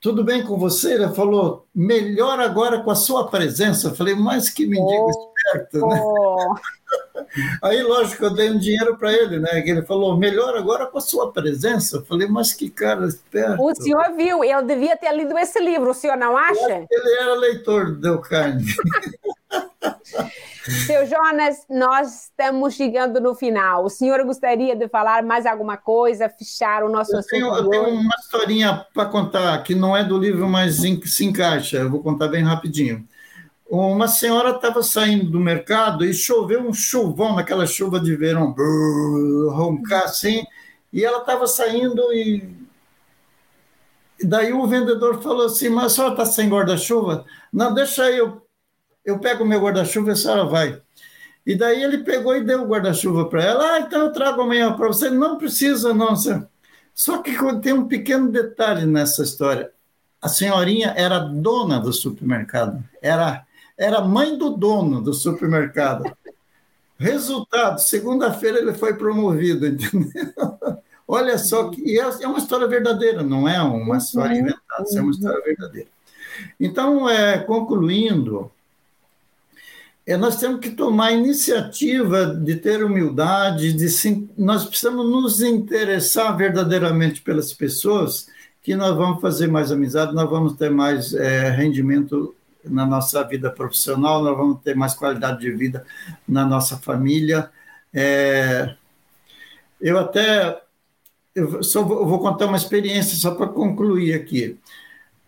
tudo bem com você? Ele falou, melhor agora com a sua presença. Eu falei, mas que mendigo oh, esperto, né? Aí, lógico, eu dei um dinheiro para ele, né? Que ele falou, melhor agora com a sua presença. Eu falei, mas que cara esperto. O senhor viu, ele devia ter lido esse livro, o senhor não acha? Ele era leitor do Del Carne. Seu Jonas, nós estamos chegando no final. O senhor gostaria de falar mais alguma coisa, fechar o nosso eu assunto? Tenho, eu tenho uma historinha para contar, que não é do livro, mas se encaixa. Eu vou contar bem rapidinho. Uma senhora estava saindo do mercado e choveu um chuvão, naquela chuva de verão, brrr, roncar assim, e ela estava saindo e daí o vendedor falou assim, mas a senhora está sem guarda-chuva? Não, deixa aí, eu, eu pego o meu guarda-chuva e a senhora vai. E daí ele pegou e deu o guarda-chuva para ela. Ah, então eu trago amanhã para você. Não precisa, não. Só que tem um pequeno detalhe nessa história. A senhorinha era dona do supermercado. Era era mãe do dono do supermercado. Resultado, segunda-feira ele foi promovido, entendeu? Olha só que é, é uma história verdadeira, não é uma história uhum. inventada, é uma história verdadeira. Então, é, concluindo, é, nós temos que tomar iniciativa de ter humildade, de sim, nós precisamos nos interessar verdadeiramente pelas pessoas, que nós vamos fazer mais amizade, nós vamos ter mais é, rendimento na nossa vida profissional, nós vamos ter mais qualidade de vida na nossa família. É, eu até eu só vou, eu vou, contar uma experiência só para concluir aqui.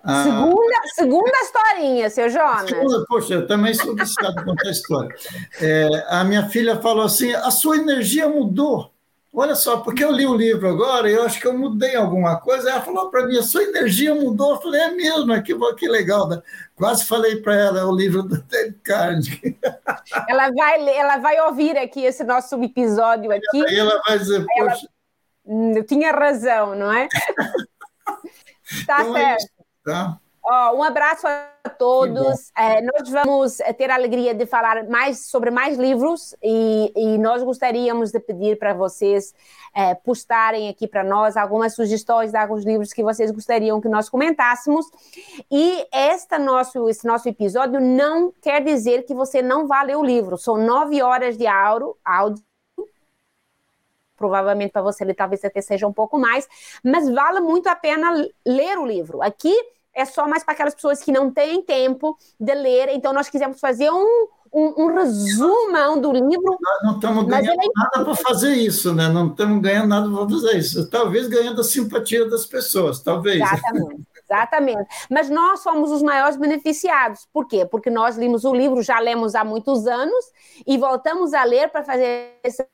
Ah, segunda, segunda historinha, seu Jonas. Segunda, poxa, eu também sou viciado contar história. É, a minha filha falou assim: a sua energia mudou. Olha só, porque eu li o livro agora e eu acho que eu mudei alguma coisa. Ela falou para mim: a sua energia mudou. Eu falei: é mesmo, que, que legal. Né? Quase falei para ela: é o livro do David Carnegie. Ela vai, ela vai ouvir aqui esse nosso episódio aqui. Aí ela vai dizer: poxa. Ela... Eu tinha razão, não é? Está então é certo. É isso, tá? Oh, um abraço a todos. É, nós vamos ter a alegria de falar mais sobre mais livros e, e nós gostaríamos de pedir para vocês é, postarem aqui para nós algumas sugestões de alguns livros que vocês gostariam que nós comentássemos. E esta nosso, esse nosso episódio não quer dizer que você não vá ler o livro. São nove horas de áudio, áudio provavelmente para você ele talvez até seja um pouco mais, mas vale muito a pena ler o livro. Aqui é só mais para aquelas pessoas que não têm tempo de ler. Então, nós quisemos fazer um, um, um resumão do livro. Nós não estamos ganhando é... nada para fazer isso, né? Não estamos ganhando nada para fazer isso. Talvez ganhando a simpatia das pessoas, talvez. Exatamente. Exatamente. Mas nós somos os maiores beneficiados. Por quê? Porque nós limos o livro, já lemos há muitos anos, e voltamos a ler para fazer esse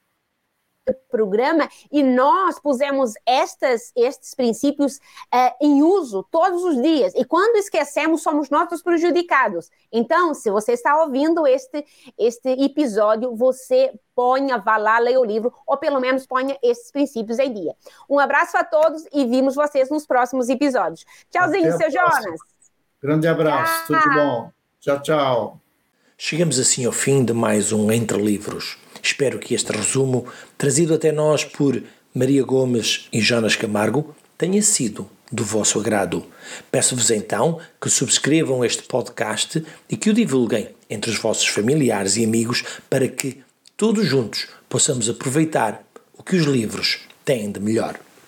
programa e nós pusemos estas, estes princípios uh, em uso todos os dias. E quando esquecemos, somos nós os prejudicados. Então, se você está ouvindo este, este episódio, você ponha, vá lá, leia o livro, ou pelo menos ponha esses princípios em dia. Um abraço a todos e vimos vocês nos próximos episódios. Tchauzinho, seu Jonas. Grande abraço, tchau. tudo de bom. Tchau, tchau. Chegamos assim ao fim de mais um Entre Livros. Espero que este resumo, trazido até nós por Maria Gomes e Jonas Camargo, tenha sido do vosso agrado. Peço-vos então que subscrevam este podcast e que o divulguem entre os vossos familiares e amigos para que todos juntos possamos aproveitar o que os livros têm de melhor.